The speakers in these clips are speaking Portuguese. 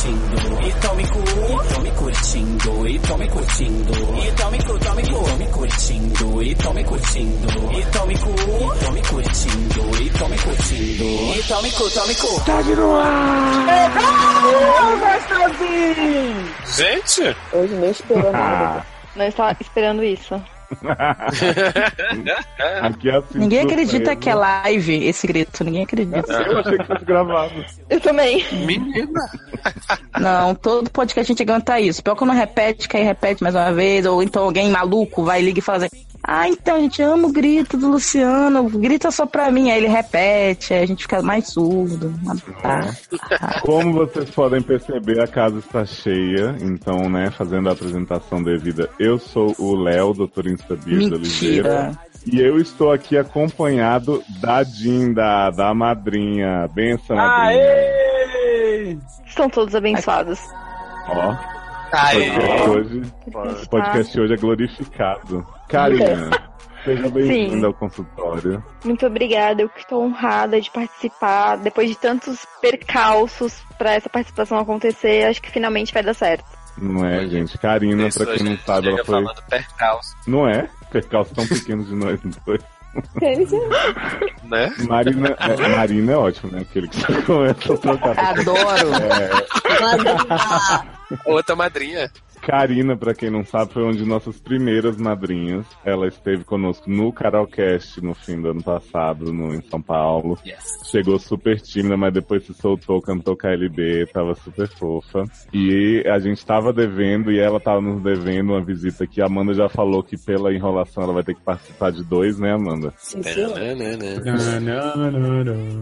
curtindo, e tome cu, e tome curtindo, e tome curtindo, e tome cu, tome cu, tome curtindo, e tome curtindo, e tome cu, e tome curtindo, e tome curtindo, e tome cu, tome cu. Tá de no ar! Gente! Hoje nem esperou nada. Não estava esperando isso. Aqui é assim, Ninguém acredita que é live esse grito, ninguém acredita. Eu achei que fosse gravado. Eu também. Menina! Não, todo podcast a gente aguenta isso. Pior que não repete, que aí repete mais uma vez, ou então alguém maluco vai liga e fala assim, ah, então, a gente ama o grito do Luciano, grita só pra mim, aí ele repete, aí a gente fica mais surdo. Tá. Como vocês podem perceber, a casa está cheia, então, né, fazendo a apresentação devida, eu sou o Léo, doutor Instabir de Oliveira. Mentira. E eu estou aqui acompanhado da Dinda, da madrinha. Benção, madrinha. Aê! Estão todos abençoados. Ó, Ai, podcast hoje, o podcast hoje é glorificado. Karina, seja bem-vinda ao consultório. Muito obrigada, eu que estou honrada de participar. Depois de tantos percalços para essa participação acontecer, acho que finalmente vai dar certo. Não é, gente? Karina, pra quem não sabe, ela foi. falando percalço, Não é? Percalços tão pequenos de nós dois. né? Marina é, Marina é ótimo, né? Aquele que começa a trocar. Adoro. É, Outra madrinha. Karina, pra quem não sabe, foi uma de nossas primeiras madrinhas. Ela esteve conosco no Carolcast no fim do ano passado, no, em São Paulo. Chegou super tímida, mas depois se soltou, cantou KLB, tava super fofa. E a gente tava devendo, e ela tava nos devendo uma visita que a Amanda já falou que pela enrolação ela vai ter que participar de dois, né, Amanda? Sim, sim.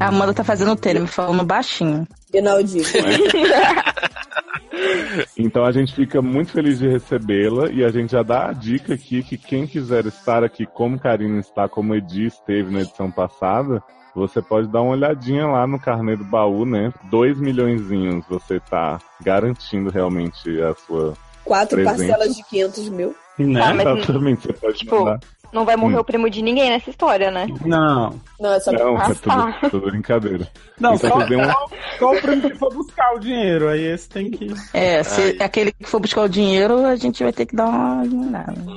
A Amanda tá fazendo o me falando baixinho. Inaudível. Então a gente fica muito feliz de recebê-la e a gente já dá a dica aqui que quem quiser estar aqui como Karina está, como Edi esteve na edição passada, você pode dar uma olhadinha lá no carnê do baú, né? Dois milhõezinhos você tá garantindo realmente a sua. Quatro Presente. parcelas de 500 mil. Né? Ah, mas- Exatamente, você pode Tipo, mandar. Não vai morrer Hum. o primo de ninguém nessa história, né? Não. Não, é só Não, é tudo, tudo brincadeira. Não, Então só, dêem um- só, só o primo que for buscar o dinheiro. Aí esse tem que. É, se Ai. aquele que for buscar o dinheiro, a gente vai ter que dar uma.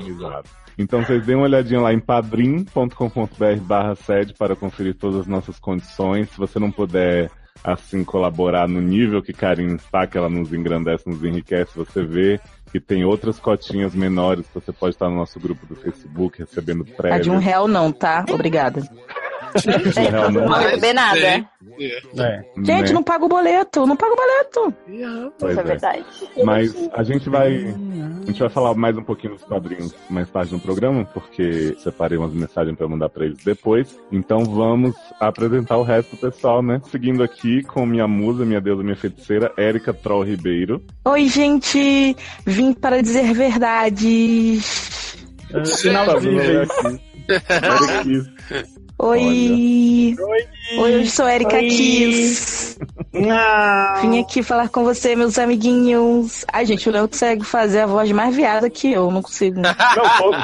Exato. Então vocês deem uma olhadinha lá em padrim.com.br barra sede para conferir todas as nossas condições. Se você não puder, assim, colaborar no nível que Karine está, que ela nos engrandece, nos enriquece, você vê que tem outras cotinhas menores que você pode estar no nosso grupo do Facebook recebendo A de prévio. um real não, tá? Obrigada. Não. Não vai beber nada. Sim. É. Gente, né? não paga o boleto, não paga o boleto. Pois Isso é é. verdade. Mas a gente vai. A gente vai falar mais um pouquinho dos quadrinhos mais tarde no programa, porque separei umas mensagens para mandar para eles depois. Então vamos apresentar o resto do pessoal, né? Seguindo aqui com minha musa, minha deusa, minha feiticeira, Érica Troll Ribeiro. Oi, gente, vim para dizer verdades. É, Finalzinho. Kiss. Oi. Oi, eu sou Erika Oi. Kiss. Não. Vim aqui falar com você, meus amiguinhos. Ai, gente, o Léo consegue fazer a voz mais viada que eu, não consigo. Não, todo...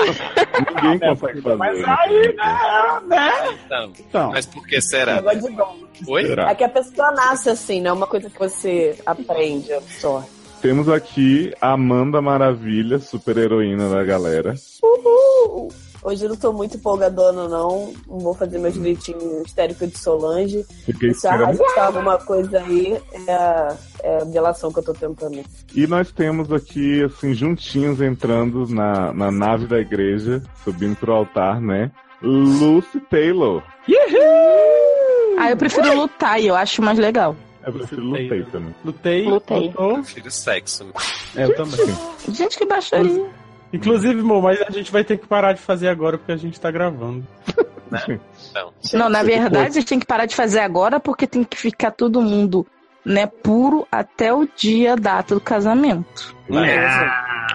ninguém consegue fazer. Mas aí, né? né? Então, Então, mas por que será? negócio de dom. Oi? Será? É que a pessoa nasce assim, não é uma coisa que você aprende, só. Temos aqui a Amanda Maravilha, super heroína da galera. Uhul! Hoje eu não tô muito empolgadona, não. Não vou fazer meus gritinhos histéricos de Solange. Fiquei Se arrastar alguma coisa aí, é a, é a delação que eu tô tentando. E nós temos aqui, assim, juntinhos entrando na, na nave da igreja, subindo pro altar, né? Lucy Taylor. Ah, eu prefiro lutar e eu acho mais legal. Eu prefiro lutei também. lutei. Lutei. lutou. Prefiro sexo. né? É, eu também. Gente, que baixaria. Inclusive, amor, mas a gente vai ter que parar de fazer agora porque a gente tá gravando. Então, Não, na verdade, vocês têm que parar de fazer agora porque tem que ficar todo mundo, né, puro até o dia, a data do casamento.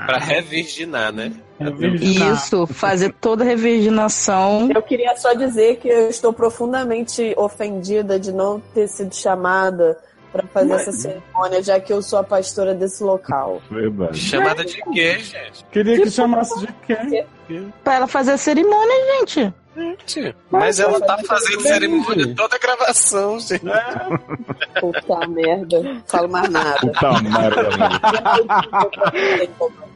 pra revirginar, né? Isso, fazer toda a revirginação. Eu queria só dizer que eu estou profundamente ofendida de não ter sido chamada para fazer essa cerimônia, já que eu sou a pastora desse local. Verdade. Chamada de quê, gente? Queria que chamasse de quem? Pra ela fazer a cerimônia, gente. Gente, mas ela tá fazendo cerimônia toda a gravação, gente. Puta merda. Falo mais nada. Puta merda.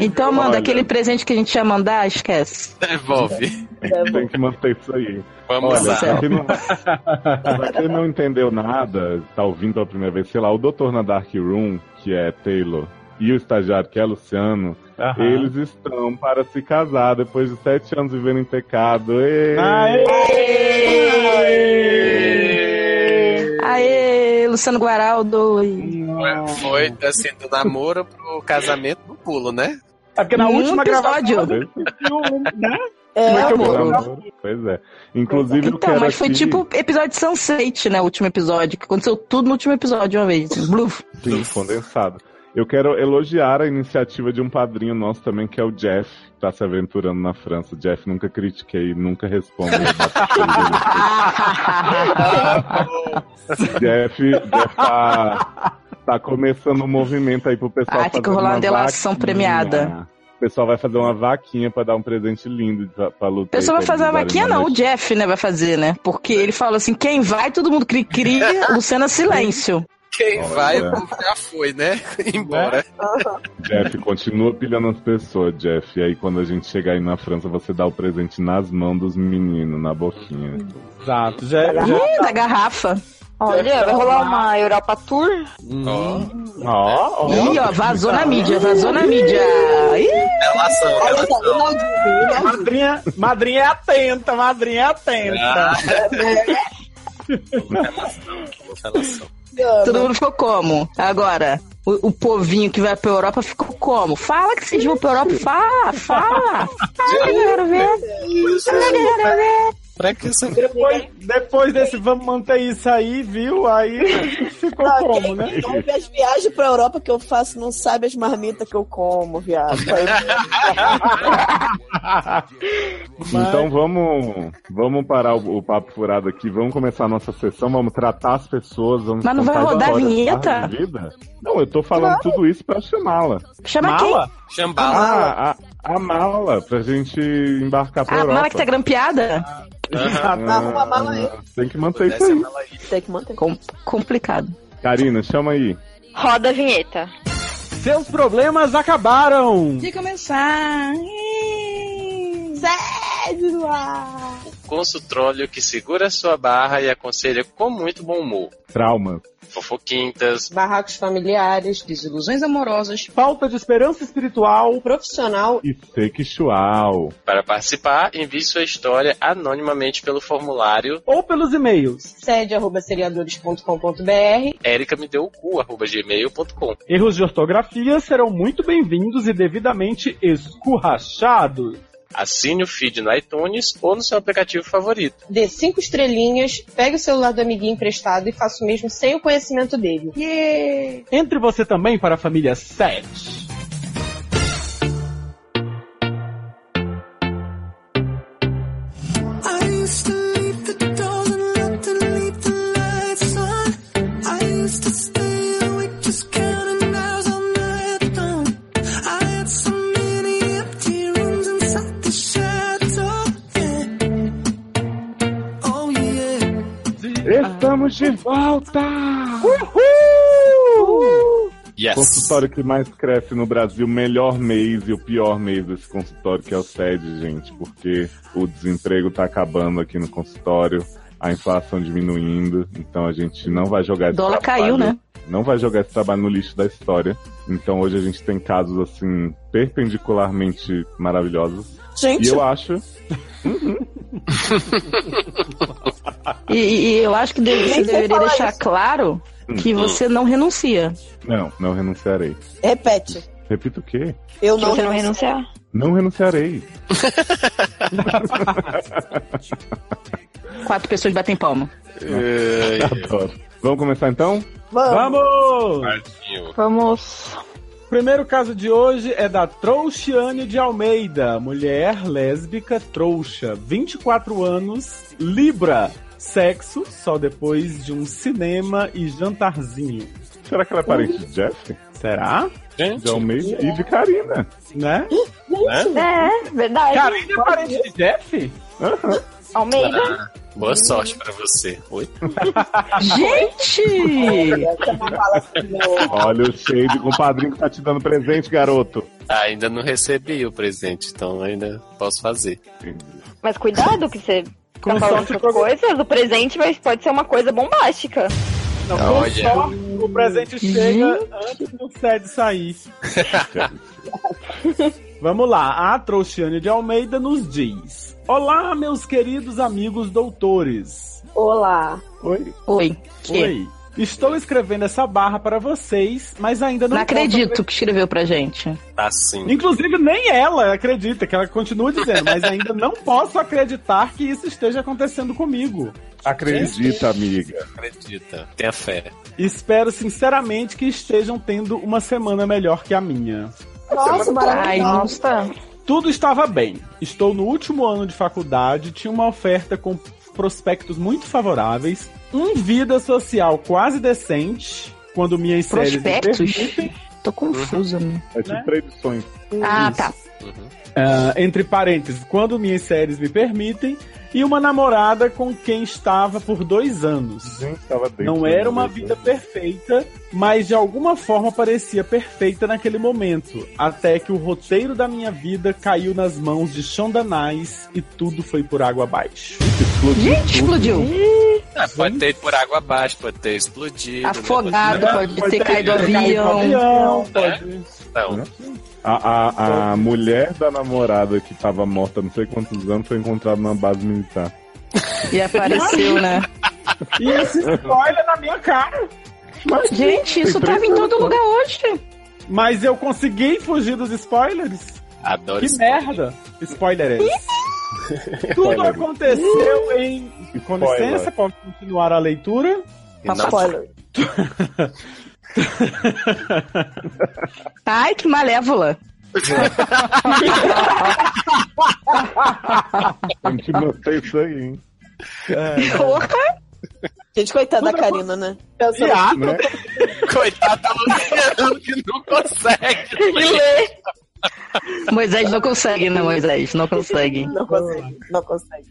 Então, Amanda, Olha. aquele presente que a gente ia mandar, esquece. Devolve. Tem que manter isso aí. Vamos Olha, lá. pra quem, não, pra quem não entendeu nada, tá ouvindo pela primeira vez, sei lá, o doutor na Dark Room, que é Taylor, e o estagiário, que é Luciano, Aham. eles estão para se casar depois de sete anos vivendo em pecado. Ê! Aê! Aê, Luciano Guaraldo. Foi, foi assim, do namoro pro casamento no pulo, né? É porque na Um última episódio. gravação, né? É, é eu amor. Pois é. Inclusive, eu Então, quero mas foi aqui- tipo episódio de Sunset, né? O último episódio, que aconteceu tudo no último episódio de uma vez. Bluf. Sim, condensado. Eu quero elogiar a iniciativa de um padrinho nosso também, que é o Jeff, que tá se aventurando na França. Jeff, nunca critiquei, nunca respondo. Jeff, Jeff tá, tá começando um movimento aí pro pessoal Ah, tem que fazer rolar uma uma delação premiada. O pessoal vai fazer uma vaquinha pra dar um presente lindo pra, pra lutar. O pessoal vai fazer a vaquinha, não. O Jeff, né, vai fazer, né? Porque ele fala assim: quem vai, todo mundo cria, Luciana Silêncio. Quem Olha. vai, já foi, né? Embora. Jeff, continua pilhando as pessoas, Jeff. E aí, quando a gente chegar aí na França, você dá o presente nas mãos dos meninos, na boquinha. Exato. Já, já... Ih, da garrafa. Olha, vai rolar uma Europa Tour? Ó, Ó, ó. Ih, ó, vazou na mídia, vazou na mídia. Ih, relação, relação. Ronaldinho. Madrinha, madrinha é atenta, madrinha é atenta. relação. Todo mundo ficou como? Agora, o, o povinho que vai pra Europa ficou como? Fala que vocês vão pra Europa, fala, fala. Fala que eu quero ver. Fala que eu quero ver. Pra que isso Depois, depois desse vamos manter isso aí, viu? Aí ficou Não, como, quem né? não vê as viagens pra Europa que eu faço não sabe as marmitas que eu como, viado. Então vamos, vamos parar o, o papo furado aqui, vamos começar a nossa sessão, vamos tratar as pessoas, vamos Mas não vai rodar a vinheta? Não, eu tô falando tudo isso pra chamá-la. Chama quem? Mala? Chambala. Ah, a, a mala, pra gente embarcar pra A Europa. mala que tá grampeada? Arruma a mala aí. Tem que manter isso a aí. Tem que manter. Com- complicado. Karina, chama aí. Roda a vinheta. Seus problemas acabaram! De começar. Sede no ar. Consultróleo que segura sua barra e aconselha com muito bom humor. Traumas. Fofoquintas, Barracos familiares, Desilusões amorosas. Falta de esperança espiritual. profissional. E sexual. Para participar, envie sua história anonimamente pelo formulário Ou pelos e-mails. Sede arroba seriadores.com.br. ericamedeucu.gmail.com Erros de ortografia serão muito bem-vindos e devidamente escurrachados. Assine o feed no iTunes ou no seu aplicativo favorito. Dê cinco estrelinhas, pegue o celular do amiguinho emprestado e faça o mesmo sem o conhecimento dele. Entre você também para a família 7. Estamos de volta! Yes! Consultório que mais cresce no Brasil, melhor mês e o pior mês desse consultório, que é o SED, gente, porque o desemprego tá acabando aqui no consultório, a inflação diminuindo, então a gente não vai jogar esse Dólar trabalho- caiu, né? Não vai jogar esse trabalho no lixo da história. Então hoje a gente tem casos assim perpendicularmente maravilhosos. E Gente, eu acho E, e eu acho que deve- você deveria deixar isso. claro que você não renuncia. não, não renunciarei. repete. Repito o quê? Eu Se não você não renunciar. Não renunciarei. Quatro pessoas batem palma. Adoro. Vamos começar então? Vamos. Vamos! Vamos. O primeiro caso de hoje é da Trouxiane de Almeida, mulher lésbica trouxa, 24 anos, Libra, sexo só depois de um cinema e jantarzinho. Será que ela é parente de Jeff? Será? Gente, De Almeida e de Karina. Né? Gente, É, verdade. Karine é parente de Jeff? Almeida. Ah, boa sorte pra você. Oi? Gente! Olha o shade com o padrinho que tá te dando presente, garoto. Ah, ainda não recebi o presente, então ainda posso fazer. Mas cuidado que você Com tá falando sorte essas coisas, o presente vai, pode ser uma coisa bombástica. Não, Ah, com olha. sorte, o presente chega antes do Sede sair. Vamos lá, a Trouxiane de Almeida nos diz: Olá, meus queridos amigos doutores. Olá. Oi. Oi. Que? Oi. Estou escrevendo essa barra para vocês, mas ainda não, Não posso acredito que escreveu pra gente. Tá sim. Inclusive, nem ela acredita, que ela continua dizendo, mas ainda não posso acreditar que isso esteja acontecendo comigo. Acredita, amiga. Acredita. Tenha fé. Espero sinceramente que estejam tendo uma semana melhor que a minha. Nossa, Ai, maravilhoso. Nossa. Tudo estava bem. Estou no último ano de faculdade, tinha uma oferta com prospectos muito favoráveis, um vida social quase decente, quando minhas séries me Prospectos? permitem, Tô confusa, né? É tipo predições. Ah, tá. ah, entre parênteses, quando minhas séries me permitem, e uma namorada com quem estava por dois anos. Não era uma vida perfeita, mas de alguma forma parecia perfeita naquele momento. Até que o roteiro da minha vida caiu nas mãos de Shonda Nice e tudo foi por água abaixo. Gente, explodiu. Ah, pode ter ido por água abaixo, pode ter explodido. né? Afogado, pode ter caído do Pode ter avião. avião, É? pode- Não. A, a, a mulher da namorada que tava morta não sei quantos anos foi encontrada numa base militar. E apareceu, né? E esse spoiler na minha cara. Gente, isso tava em todo lugar hoje. Mas eu consegui fugir dos spoilers? Adoro Que spoiler. merda! Spoiler é esse. Tudo aconteceu em. Com Spoiler. licença, pode continuar a leitura? Não- Spoiler. Ai, que malévola. A gente notei isso aí, hein? Porra. Gente, coitada da Karina, né? Né? Coitado do Luciano que não consegue ler. Moisés não consegue, né, Moisés? Não consegue. Não consegue, não consegue.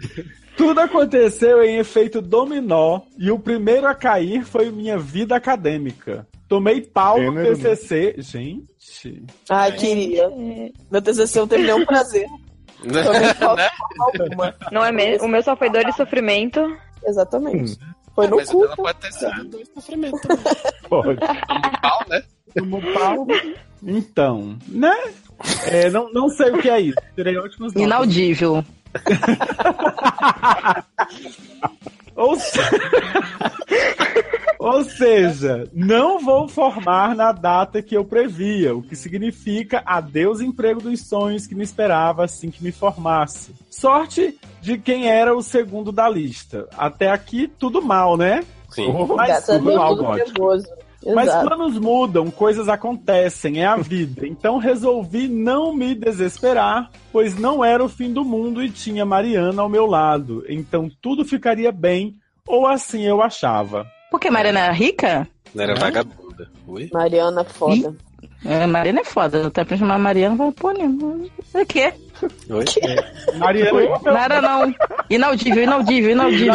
Tudo aconteceu em efeito dominó e o primeiro a cair foi minha vida acadêmica. Tomei pau no né? TCC. Gente. Ai, queria. Meu TCC não teve nenhum prazer. Também falta Né? alguma. Não é mesmo? O meu só foi dor e sofrimento. Exatamente. Foi no Mas cu. dela pode ter sido dois sofrimento. Pode. Pau, né? Tomou pau. Então, né? É, não, não sei o que é isso. Tirei ótimas notas. Inaudível. Ou, se- Ou seja, não vou formar na data que eu previa, o que significa adeus emprego dos sonhos que me esperava assim que me formasse. Sorte de quem era o segundo da lista. Até aqui, tudo mal, né? Sim. Mas tudo mal, nervoso. Mas Exato. planos mudam, coisas acontecem, é a vida. Então resolvi não me desesperar, pois não era o fim do mundo e tinha Mariana ao meu lado. Então tudo ficaria bem, ou assim eu achava. Por que Mariana é rica? Não era vagabunda. Ui? Mariana, foda. É, Mariana é foda. Até pra chamar Mariana, vai pô, né? O quê? Oi? Mariana, Nada não. Inaudível, inaudível, inaudível.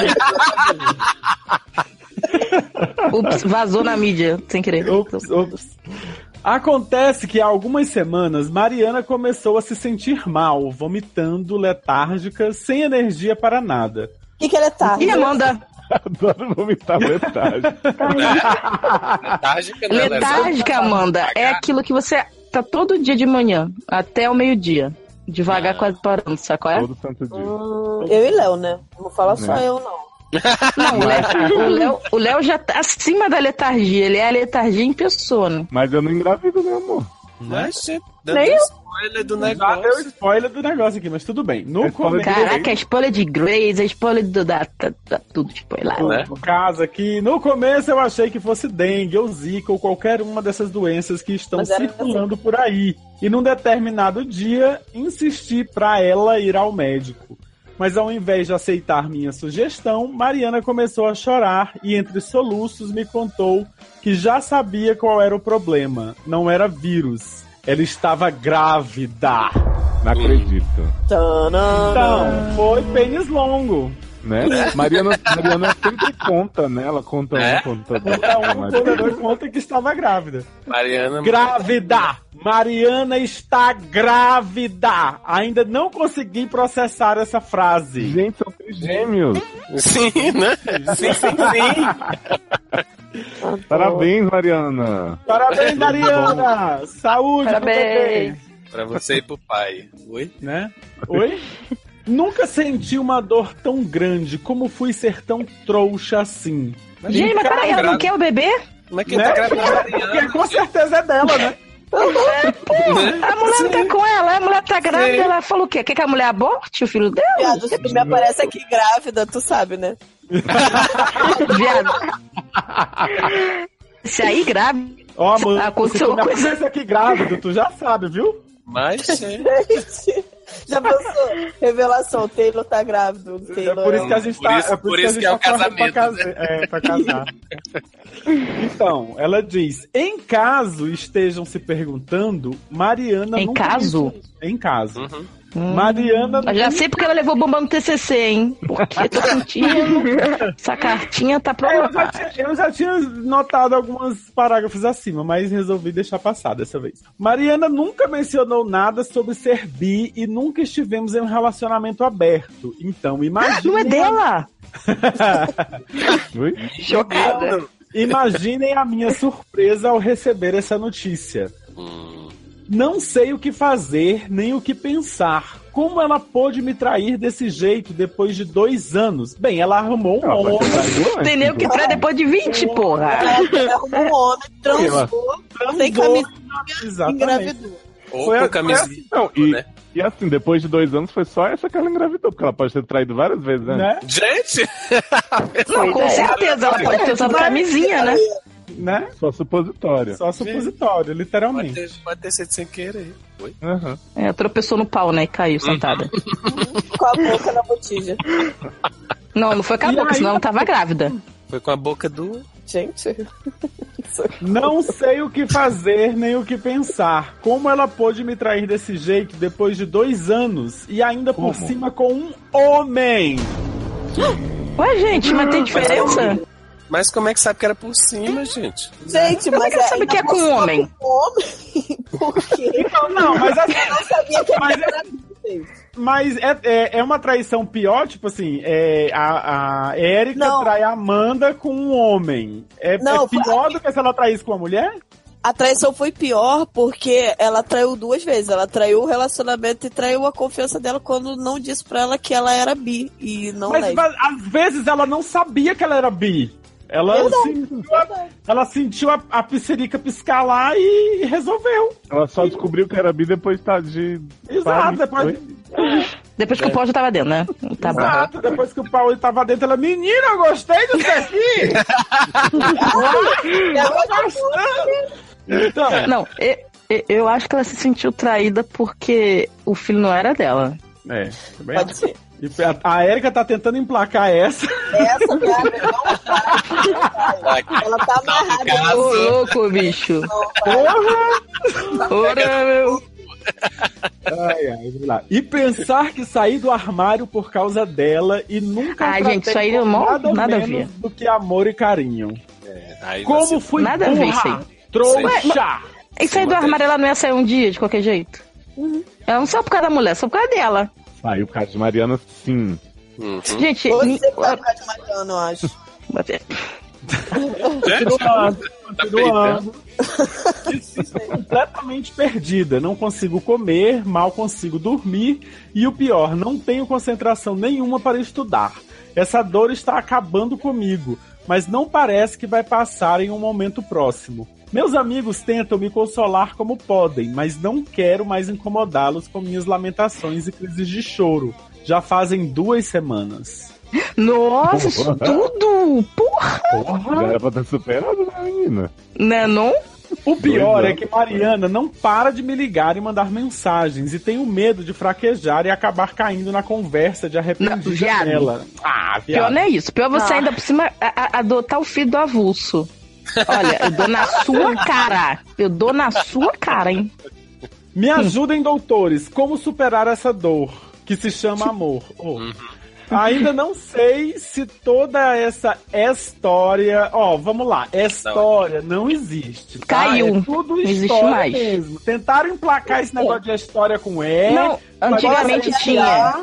Ups, vazou na mídia, sem querer. Ops, ops. Acontece que há algumas semanas Mariana começou a se sentir mal, vomitando, letárgica, sem energia para nada. O que, que ela é tarde? E Amanda, Adoro vomitar metade. Letárgica, né? É letárgica, Amanda, é aquilo que você tá todo dia de manhã, até o meio-dia. Devagar, quase parando, sabe qual é? Todo santo dia. Hum, eu e Léo, né? Não fala só Né? eu, não. Não, o Léo- o Léo, o Léo já tá acima da letargia, ele é a letargia em pessoa, né? Mas eu não engravido, meu amor. Mas, gente, dando Nem spoiler do deu negócio. spoiler do negócio aqui, mas tudo bem. No É spoiler começo, Caraca, a spoiler de Grace, a spoiler do, da, da, da- tudo spoiler. Né? no caso aqui, no começo eu achei que fosse dengue ou zika ou qualquer uma dessas doenças que estão circulando por aí. E num determinado dia, insisti pra ela ir ao médico. Mas ao invés de aceitar minha sugestão, Mariana começou a chorar e entre soluços me contou que já sabia qual era o problema. Não era vírus. Ela estava grávida. Não acredito. Então, foi pênis longo. Né? Mariana, Mariana sempre conta, né? Ela conta É? um, conta. Conta um, conta que estava grávida. Mariana. Grávida! Mariana está grávida! Ainda não consegui processar essa frase. Gente, são trigêmeos. Sim, né? Sim, sim, sim. Parabéns, Mariana. Parabéns, Mariana! Saúde! Parabéns. Pra você e pro pai. Oi? Né? Oi? Nunca senti uma dor tão grande como fui ser tão trouxa assim. Gente, mas peraí, ela não grávida. quer o bebê? Mas quem Né? tá grávida é com certeza é dela, né? A mulher não tá com ela, a mulher tá grávida, Sim. ela falou o quê? Quer que a mulher aborte o filho dela? Viado, se tu me aparece aqui grávida, tu sabe, né? Viado. Se aí grávida, Ó, mano, Aconteceu se tu me coisa- aparece aqui grávido, tu já sabe, viu? Mas, é. Gente, já pensou? Revelação, Taylor tá grávido. É Taylor por isso que a gente Por tá. isso- é por isso isso a que é gente o tá correndo pra casamento, casa- É, pra casar. então, ela diz: em caso estejam se perguntando, Mariana Em nunca caso? mencionou- Em caso. Uhum. Mariana eu já sei porque ela levou bombando no TCC, hein? Porque eu tô sentindo. Essa cartinha tá É, eu, já provada. tinha, eu já tinha notado alguns parágrafos acima, mas resolvi deixar passar dessa vez. Mariana nunca mencionou nada sobre ser bi e nunca estivemos em um relacionamento aberto. Então, imagine. Não é dela! Chocada. Imaginem a minha surpresa ao receber essa notícia. Hum. Não sei o que fazer, nem o que pensar. Como ela pôde me trair desse jeito depois de dois anos? Bem, ela arrumou um vai homem. traído Tem nem o que traz depois de 20, porra. Ela arrumou um homem, transou, sem Exatamente. engravidou. Ou Foi a- camisinha. Não, e, né? e assim, depois de dois anos foi só essa que ela engravidou, porque ela pode ter traído várias vezes, né? Né? Gente! Não, com certeza, ela pode ter usado camisinha, né? Né? Só supositório. Só supositório, Pode literalmente. ter, pode ter sido sem querer. Oi? Aham. É, tropeçou no pau, né? E caiu sentada. Com a boca na botija. Não, não foi com a E boca, aí- senão ela tava grávida. Foi com a boca do. Gente, Não sei o que fazer nem o que pensar. Como ela pôde me trair desse jeito depois de dois anos e ainda por Como? cima com um homem? Ué, gente, mas tem diferença? Mas como é que sabe que era por cima, gente? gente, Como é mas que sabe que é com um homem? Com homem? Por quê? Então, não, mas assim, Eu não sabia que Mas- era gente. Mas é, é, é uma traição pior, tipo assim, é, a, a Erika Não. trai a Amanda com um homem. É, Não, é pior do que se ela traísse com uma mulher? A traição foi pior porque ela traiu duas vezes. Ela traiu o relacionamento e traiu a confiança dela quando não disse pra ela que ela era bi e não Mas, lésbica. mas, às vezes ela não sabia que ela era bi. Ela Verdade, sentiu, a, ela sentiu a, a piscirica piscar lá e resolveu. Ela só descobriu que era bi depois tá de. Exato, depois, Oi? Depois que o pau já tava dentro, né? Tá bom. exato, depois que o Paulo tava dentro, ela, menina, eu gostei disso aqui! então, Não, eu, eu- acho que ela se sentiu traída porque o filho não era dela. é, bem, Pode ser. E a, a Erika tá tentando emplacar essa. Essa piada não vai. Ela tá amarrada. Caso. Ô, louco, bicho. Vai. Ora, meu. Ai, ai, vamos lá. E pensar que saí do armário por causa dela e nunca Ai, gente, isso aí não- nada, nada a menos ver. do que amor e carinho. Aí Como você- fui Nada a ver isso burra, aí. trouxa. Isso aí do armário ela não ia sair um dia, de qualquer jeito. Ela não saiu por causa da mulher, só por causa dela. Saiu o caso de Mariana, sim. Uhum. Gente, Você tá mais de Mariana, eu acho. Continuando, Tá continuando. Estou completamente perdida. Não consigo comer, mal consigo dormir e o pior, não tenho concentração nenhuma para estudar. Essa dor está acabando comigo, mas não parece que vai passar em um momento próximo. Meus amigos tentam me consolar como podem, mas não quero mais incomodá-los com minhas lamentações e crises de choro. Já fazem duas semanas. Nossa, isso tudo! Porra! Porra, era pra ter superado, né, menina? Né, não? O pior é que Mariana não para de me ligar e mandar mensagens e tenho medo de fraquejar e acabar caindo na conversa de arrependida viado. dela. Ah, Pior viado. não é isso. Pior você Ah. ainda por cima a- a- adotar o filho do avulso. Olha, eu dou na sua cara. Eu dou na sua cara, hein? Me ajudem, doutores, como superar essa dor que se chama amor. Oh. Ainda não sei se toda essa história. Ó, vamos lá. História não existe. tá? Caiu. É tudo Não existe história mais. mesmo. Tentaram emplacar esse negócio de história com E. Não, antigamente tinha.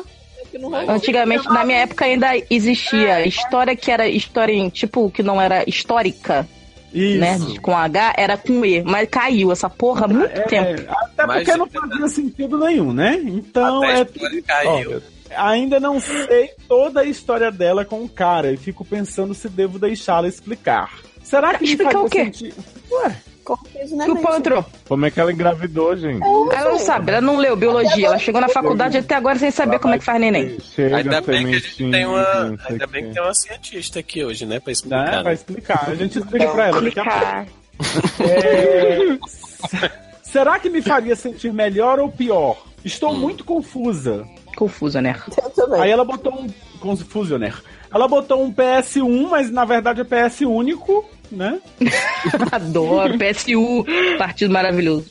Antigamente, na minha época, ainda existia história que era história, em- tipo, que não era histórica, Isso. né? Com H, era com E. Mas caiu essa porra há muito É, tempo. até Mas- porque não fazia sentido nenhum, né? Então é. caiu. Ó, ainda não sei toda a história dela com o cara e fico pensando se devo deixá-la explicar. Será que me Explicar faria o quê? sentido? Ué, Confuso, né. Como é que ela engravidou, gente? Ela não sabe, ela não leu biologia. Ela chegou na faculdade até agora sem saber como é que faz neném. Chega, Ainda bem que a gente tem uma, ainda bem que tem uma cientista aqui hoje, né, pra né? explicar. Vai explicar. A gente explica pra ela. Explicar. É, Será que me faria sentir melhor ou pior? Hum. Estou muito confusa. Confusa, né? Eu também. Aí ela botou um. Confusioner. Ela botou um PS1, mas na verdade é PS único, né? Adoro. PSU, partido maravilhoso.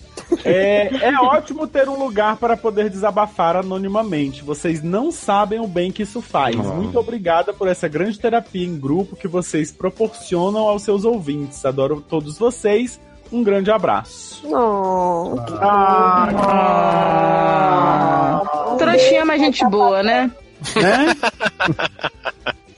É, é ótimo ter um lugar para poder desabafar anonimamente. Vocês não sabem o bem que isso faz. Não. Muito obrigada por essa grande terapia em grupo que vocês proporcionam aos seus ouvintes. Adoro todos vocês. Um grande abraço. Não. Ah. Trouxinha, mas gente boa, né? Né?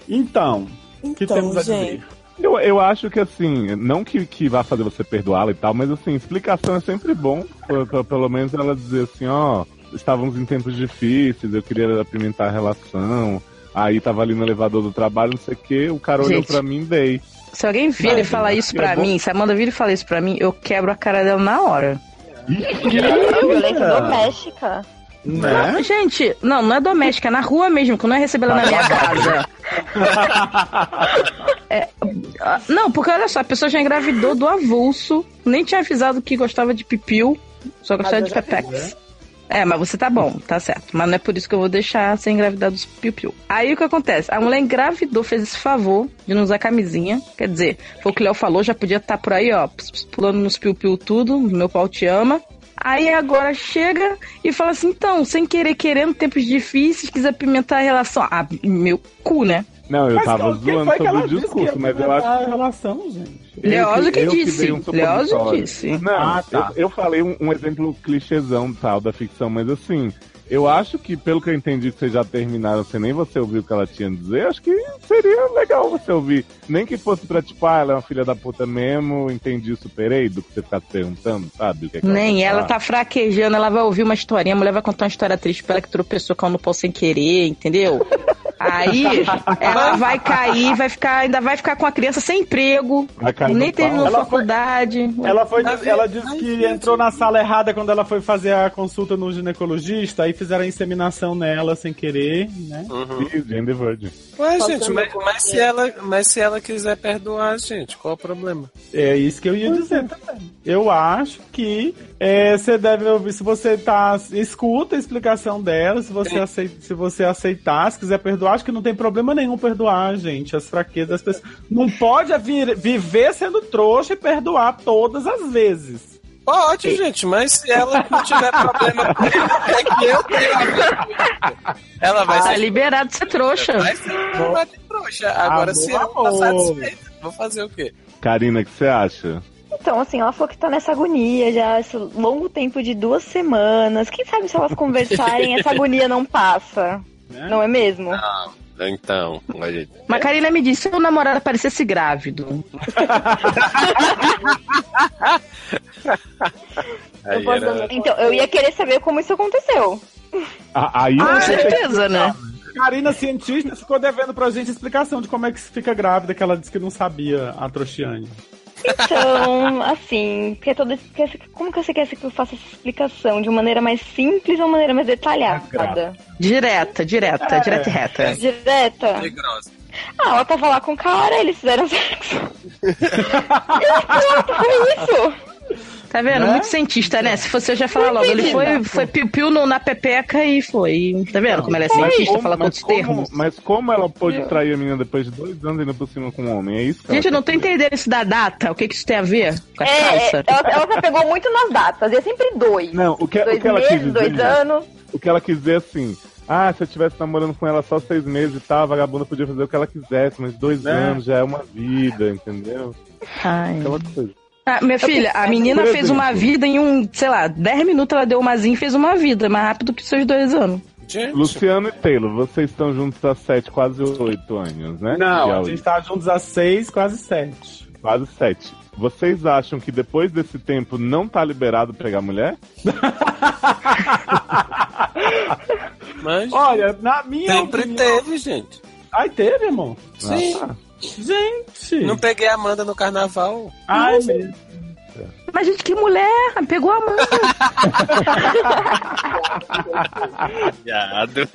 Então, o que Então, temos a gente. Eu, eu acho que assim, não que, que vá fazer você perdoá-la e tal, mas assim, explicação é sempre bom. P- p- Pelo menos ela dizer assim, ó, estávamos em tempos difíceis, eu queria apimentar a relação. Aí tava ali no elevador do trabalho, não sei o que, o cara olhou Gente. pra mim e dei. Se alguém vir e falar isso pra eu vou- mim, se a Amanda vir e falar isso pra mim, eu quebro a cara dela na hora. Violência doméstica. Né? Gente, não, não é doméstica, é na rua mesmo, que não é receber ela na minha casa. É, não, porque olha só, a pessoa já engravidou do avulso, nem tinha avisado que gostava de pipiu, só gostava de pepex. É, mas você tá bom, tá certo. Mas não é por isso que eu vou deixar ser engravidado dos piu-piu. Aí o que acontece? A mulher engravidou, fez esse favor de não usar camisinha. Quer dizer, foi o que o Léo falou, já podia estar por aí, ó, pulando nos piu-piu tudo, meu pau te ama. Aí agora chega e fala assim, então, sem querer, querendo, tempos difíceis, quis apimentar a relação. Ah, meu cu, né? Não, eu Mas tava zoando que sobre o que discurso, mas eu acho a relação, gente. Leosa que eu disse. um supositório. disse. Não, Ah, tá. eu, eu falei um, um exemplo clichêzão tal da ficção, mas assim, eu acho que pelo que eu entendi que vocês já terminaram sem nem você ouvir o que ela tinha a dizer, acho que seria legal você ouvir. Nem que fosse pra tipo, ah, ela é uma filha da puta mesmo, entendi, superei, do que você ficar se perguntando, sabe? O que é que Nem ela falar. tá fraquejando, ela vai ouvir uma historinha, a mulher vai contar uma história triste pra ela que tropeçou com no pau sem querer, entendeu? Aí ela vai cair, vai ficar, ainda vai ficar com a criança sem emprego, nem no terminou Ela foi- faculdade. Ela, foi, Tá vendo? ela disse Ai, que entrou na sala errada quando ela foi fazer a consulta no ginecologista, aí fizeram a inseminação nela sem querer, né? Uhum. Virgin. Ué, gente, mas, mas se ela, mas se ela quiser perdoar, gente, qual o problema? É isso que eu ia dizer também. Eu acho que é, você deve ouvir, se você tá. Escuta a explicação dela, se você, aceita, se você aceitar, se quiser perdoar, acho que não tem problema nenhum perdoar, gente. As fraquezas das pessoas. Não pode vir- viver sendo trouxa e perdoar todas as vezes. Pode, gente, mas se ela não tiver problema com ele, é que eu tenho a ver. Ela vai Tá ser liberado de ser trouxa. vai ser uma de trouxa. Agora, Amor, se ela tá amor. satisfeita, vou fazer o quê? Karina, o que você acha? Então, assim, ela falou que tá nessa agonia já, esse longo tempo de duas semanas. Quem sabe se elas conversarem, essa agonia não passa. Né? Não é mesmo? Então. Mas Karina me disse, se o namorado parecesse grávido. Aí posso Então, eu ia querer saber como isso aconteceu. Ah, Aí que- certeza, né? Karina, cientista, ficou devendo pra gente explicação de como é que se fica grávida, que ela disse que não sabia a trouxiane. Então, assim, porque todo, porque, como que você quer que eu faça essa explicação? De maneira mais simples ou maneira mais detalhada? Direta, direta, direta e reta. Direta? Que grossa. Ah, ela tava lá com o cara, eles fizeram sexo. e pronto, foi isso. Tá vendo? Né? Muito cientista, né? Se fosse eu já falar logo. Ele foi, foi piu-piu na pepeca e foi. Tá vendo como ela é cientista? Fala com mas, outros como, termos. mas como ela pôde trair a menina depois de dois anos ainda por cima com um homem? É isso Gente, eu não tô entendendo isso da data. O que, que isso tem a ver com as É, é, calças? ela, ela se pegou muito nas datas, é sempre dois. Não, o que, dois o que ela quis meses, dizer. dois anos. O que ela quis dizer assim. Ah, se eu tivesse namorando com ela só seis meses e tal, a vagabunda podia fazer o que ela quisesse, mas dois É. anos já é uma vida, entendeu? Ai. Aquela coisa. Ah, minha filha, a menina fez uma vida em um, sei lá, 10 minutos ela deu uma zinha e fez uma vida, mais rápido que seus dois anos. Gente, Luciano e Taylor, vocês estão juntos há sete, quase oito anos, né? Não, a gente tá juntos há seis, quase sete. Quase sete. Vocês acham que depois desse tempo não tá liberado pegar mulher? mas Olha, na minha sempre opinião... teve, gente. Ai, teve, irmão? Sim. Ah, tá. Gente! Não peguei a Amanda no carnaval. Ai, mesmo. Mas, gente, que mulher! Pegou a mão. Viado.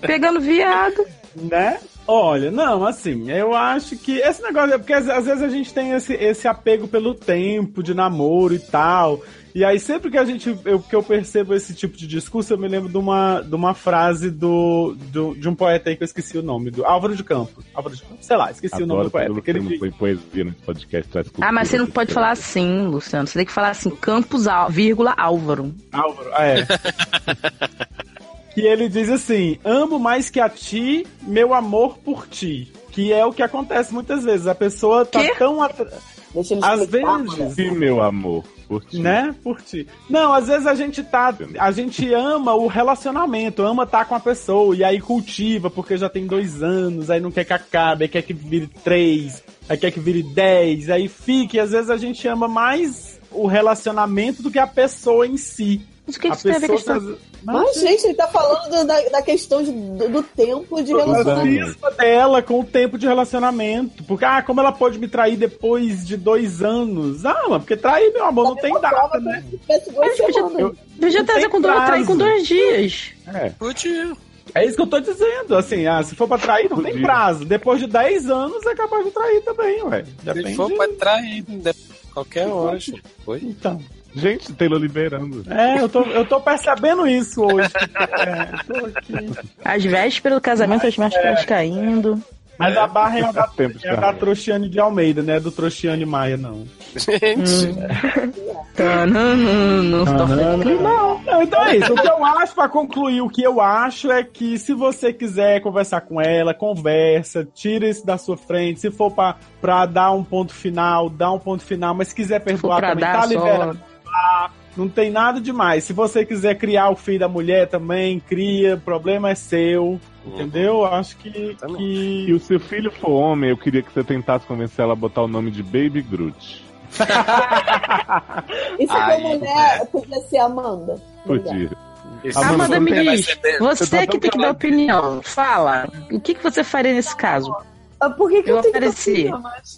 Pegando viado. Né? Olha, não, assim, eu acho que esse negócio é porque às, às vezes a gente tem esse, esse apego pelo tempo de namoro e tal. E aí, sempre que a gente eu, que eu percebo esse tipo de discurso, eu me lembro de uma, de uma frase do, do, de um poeta aí que eu esqueci o nome, do Álvaro de Campos. Álvaro de Campos? Sei lá, esqueci o nome do Adoro poeta. Que ele não põe poesia nesse podcast. Traz Ah, mas você não cultura, pode falar assim, Luciano. Você tem que falar assim, Campos, vírgula, Álvaro. Álvaro, ah, é. que ele diz assim: Amo mais que a ti, meu amor por ti. Que é o que acontece muitas vezes. A pessoa tá Quê? tão. atra- Às vezes. Sim, meu amor. Por ti. Né? Por ti. Não, às vezes a gente tá. A gente ama o relacionamento, ama estar com a pessoa, e aí cultiva, porque já tem dois anos, aí não quer que acabe, aí quer que vire três, aí quer que vire dez, aí fica, e às vezes a gente ama mais o relacionamento do que a pessoa em si. Mas o que, que a isso tem a ver com pessoa. isso? tá- Mas, gente, ele tá falando do- da, da questão de- do, do tempo de a relacionamento. dela com o tempo de relacionamento. Porque, ah, como ela pode me trair depois de dois anos? Ah, mas porque trair, meu amor, não tem data, né? Se. Podia Não trazer tem com dois, trair com dois dias. É. Podia. É isso que eu tô dizendo. Assim, ah, se for pra trair, não tem prazo. Depois de 10 anos é capaz de trair também, ué. Se Depende. for pra trair, de- qualquer hora. Foi? Então. Gente, Taylor liberando. É, eu tô, eu tô percebendo isso hoje. É, tô aqui. Às vésperas do casamento, as máscaras caindo. Mas a barra é a da, Tempo de é a da. Trouxiane de Almeida, né? Do Trouxiane Maia, não. Gente, falando que não. Então é isso. O que eu acho, pra concluir, o que eu acho é que se você quiser conversar com ela, conversa, tira isso da sua frente. Se for pra, pra dar um ponto final, dá um ponto final. Mas se quiser perdoar também, tá só. Não tem nada demais. Se você quiser criar o filho da mulher também, cria. O problema é seu. Entendeu? Acho que. E que... o seu filho for homem, eu queria que você tentasse convencer ela a botar o nome de Baby Groot. E se for mulher, podia ser Amanda. Podia. Amanda, Amanda, diz, você Você tá que tem que dar opinião. Fala. O que, que você faria nesse caso? Ah, Por que, que Eu eu, tenho apareci.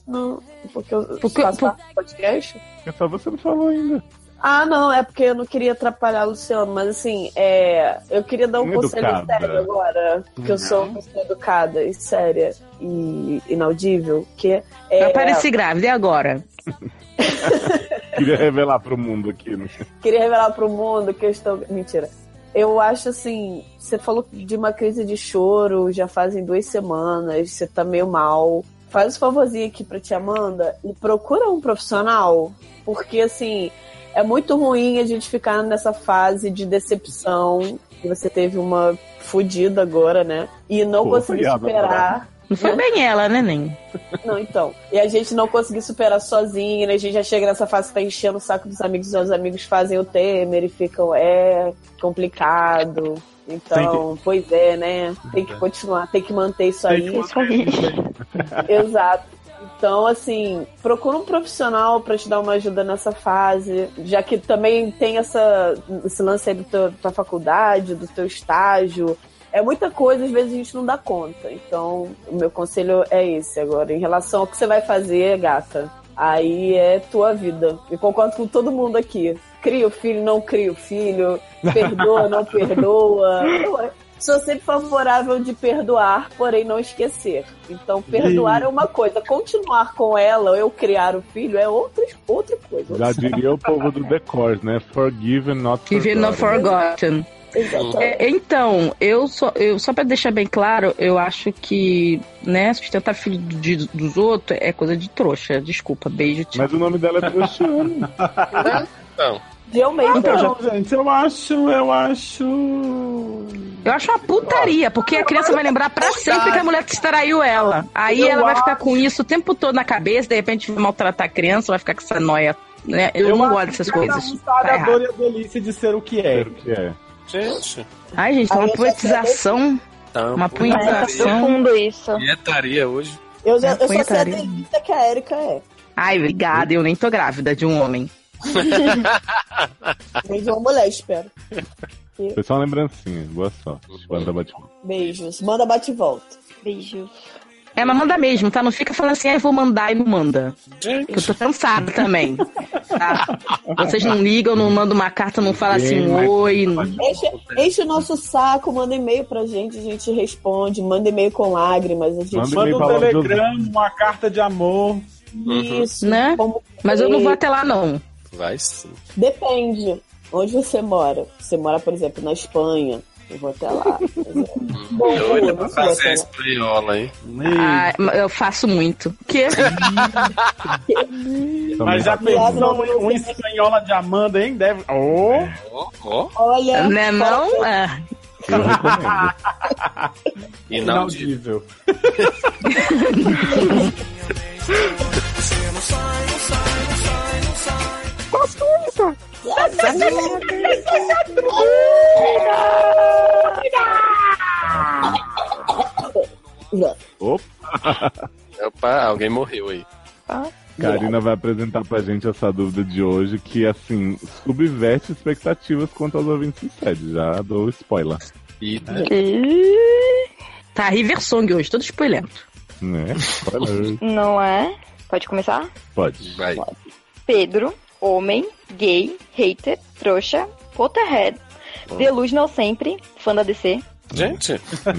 Não, porque eu Porque- faço por- podcast? É só você não falou ainda. Ah, não, é porque eu não queria atrapalhar o Luciano, mas assim, é, eu queria dar um conselho Educada. sério agora, porque eu sou uma pessoa educada e séria e inaudível, que é... Eu apareci grávida, e agora? Queria revelar pro mundo aqui. Né? queria revelar pro mundo que eu estou. Mentira. Eu acho assim, você falou de uma crise de choro, já fazem duas semanas, você tá meio mal. Faz um favorzinho aqui pra tia Amanda e procura um profissional, porque assim, é muito ruim a gente ficar nessa fase de decepção, que você teve uma fudida agora, né? E não Pô, conseguir superar. Não foi bem ela, né, nem? Não, então. E a gente não conseguir superar sozinho, né? A gente já chega nessa fase que tá enchendo o saco dos amigos, e os amigos fazem o Temer e ficam, é complicado. Então, pois é, né? Tem que continuar, tem que manter isso Tem aí. que Isso aí. Exato. Então, assim, procura um profissional pra te dar uma ajuda nessa fase, já que também tem essa, esse lance aí do teu, da tua faculdade, do teu estágio. É muita coisa, às vezes a gente não dá conta. Então, o meu conselho é esse agora. Em relação ao que você vai fazer, gata, aí é tua vida. Eu concordo com todo mundo aqui. Cria o filho, não cria o filho. Perdoa, não perdoa. Eu- sou sempre favorável de perdoar, porém não esquecer. Então, perdoar é uma coisa, continuar com ela, ou eu criar o filho, é outra, outra coisa. Já diria o povo do decor, né? Forgiven, not Given not forgotten. forgotten. É, então, eu só, eu, só pra deixar bem claro, eu acho que, né, sustentar filho de- dos outros é coisa de trouxa. Desculpa, beijo, tchau. Mas o nome dela é Trouxiane. Então, De Almeida. Então, gente, eu acho, eu acho. Eu acho uma putaria, porque a criança vai lembrar pra sempre que a mulher traiu ela. Aí Eu ela vai ficar com isso o tempo todo na cabeça, de repente vai maltratar a criança, vai ficar com essa noia. Né? Eu, não acho gosto dessas coisas. Tá a dor e a delícia de ser o que é. Espero que é. gente. Ai, gente, tá uma eu já poetização. Então, Uma É punhetação. profundo isso. Dietaria hoje. Eu, já, eu só sei a delícia que a Erika é. Ai, obrigada, eu nem tô grávida de um homem. De uma mulher, espero. Foi só uma lembrancinha. Boa sorte. Banda bate Beijos. Manda bate e volta. Beijos. É, mas manda mesmo, tá? Não fica falando assim, ah, eu vou mandar e não manda. Que eu tô cansada também. Tá? Vocês não ligam, não mandam uma carta, não falam assim, Sim, mas- oi. Enche, enche o nosso saco, manda e-mail pra gente, a gente responde. Manda e-mail com lágrimas. A gente Manda Manda um telegrama, uma carta de amor. Isso. Né? Como- Mas eu não vou até lá, não. Vai sim. Depende. Onde você mora? Você mora, por exemplo, na Espanha. Eu vou até lá. Bom, Doida eu pra não vou fazer a espanhola, hein? Ah, eu faço muito. O quê? Mas já pensou um, um espanhola de Amanda, hein? Deve. Oh! Ó, ó. Olha, Né, não? É. Eu recomendo. Inaudível. Opa! Opa, alguém morreu aí. Karina vai apresentar pra gente essa dúvida de hoje que, assim, subverte expectativas quanto aos ouvintes de sede. Já dou spoiler. E Tá, River Song hoje, todo spoilento. Né? Spoiler. Não é? Pode começar? Pode. vai. Pedro, homem, gay, hater, trouxa, Potterhead, delusional sempre, fã da DC. Gente, Tá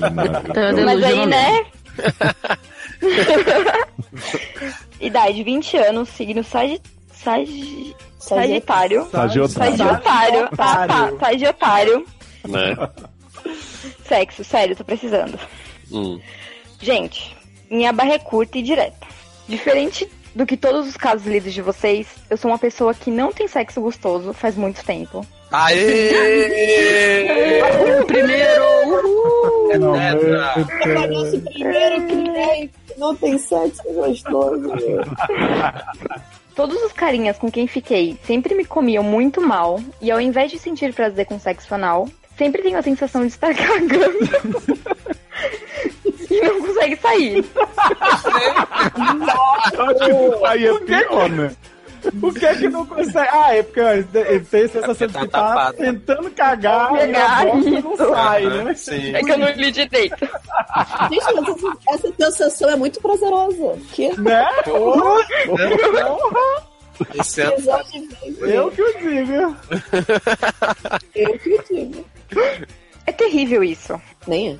Mas aí, né? Idade 20 anos, signo sagi... Sagi... Sagitário. Sagiotário. Sagitário. Tá. Sagitário. né? Sexo, sério, tô precisando. Hum. Gente, minha barra é curta e direta. Diferente do que todos os casos lidos de vocês, eu sou uma pessoa que não tem sexo gostoso faz muito tempo. Aê! mesmo. Primeiro! Uhul. Tetra. nosso primeiro cliente não tem sexo gostoso. Todos os carinhas com quem fiquei sempre me comiam muito mal, e ao invés de sentir prazer com sexo anal, sempre tenho a sensação de estar cagando. E não consegue sair. Aí é pior, né? O que é que não consegue? Ah, é porque ó, ele tem a sensação de que tá tentando cagar e a não sai, né? Sim. É que eu não li direito. Gente, mas essa, essa sensação é muito prazerosa. Que Né? Porra, Esse ano eu que o digo. Eu que digo. É terrível isso. Nem é.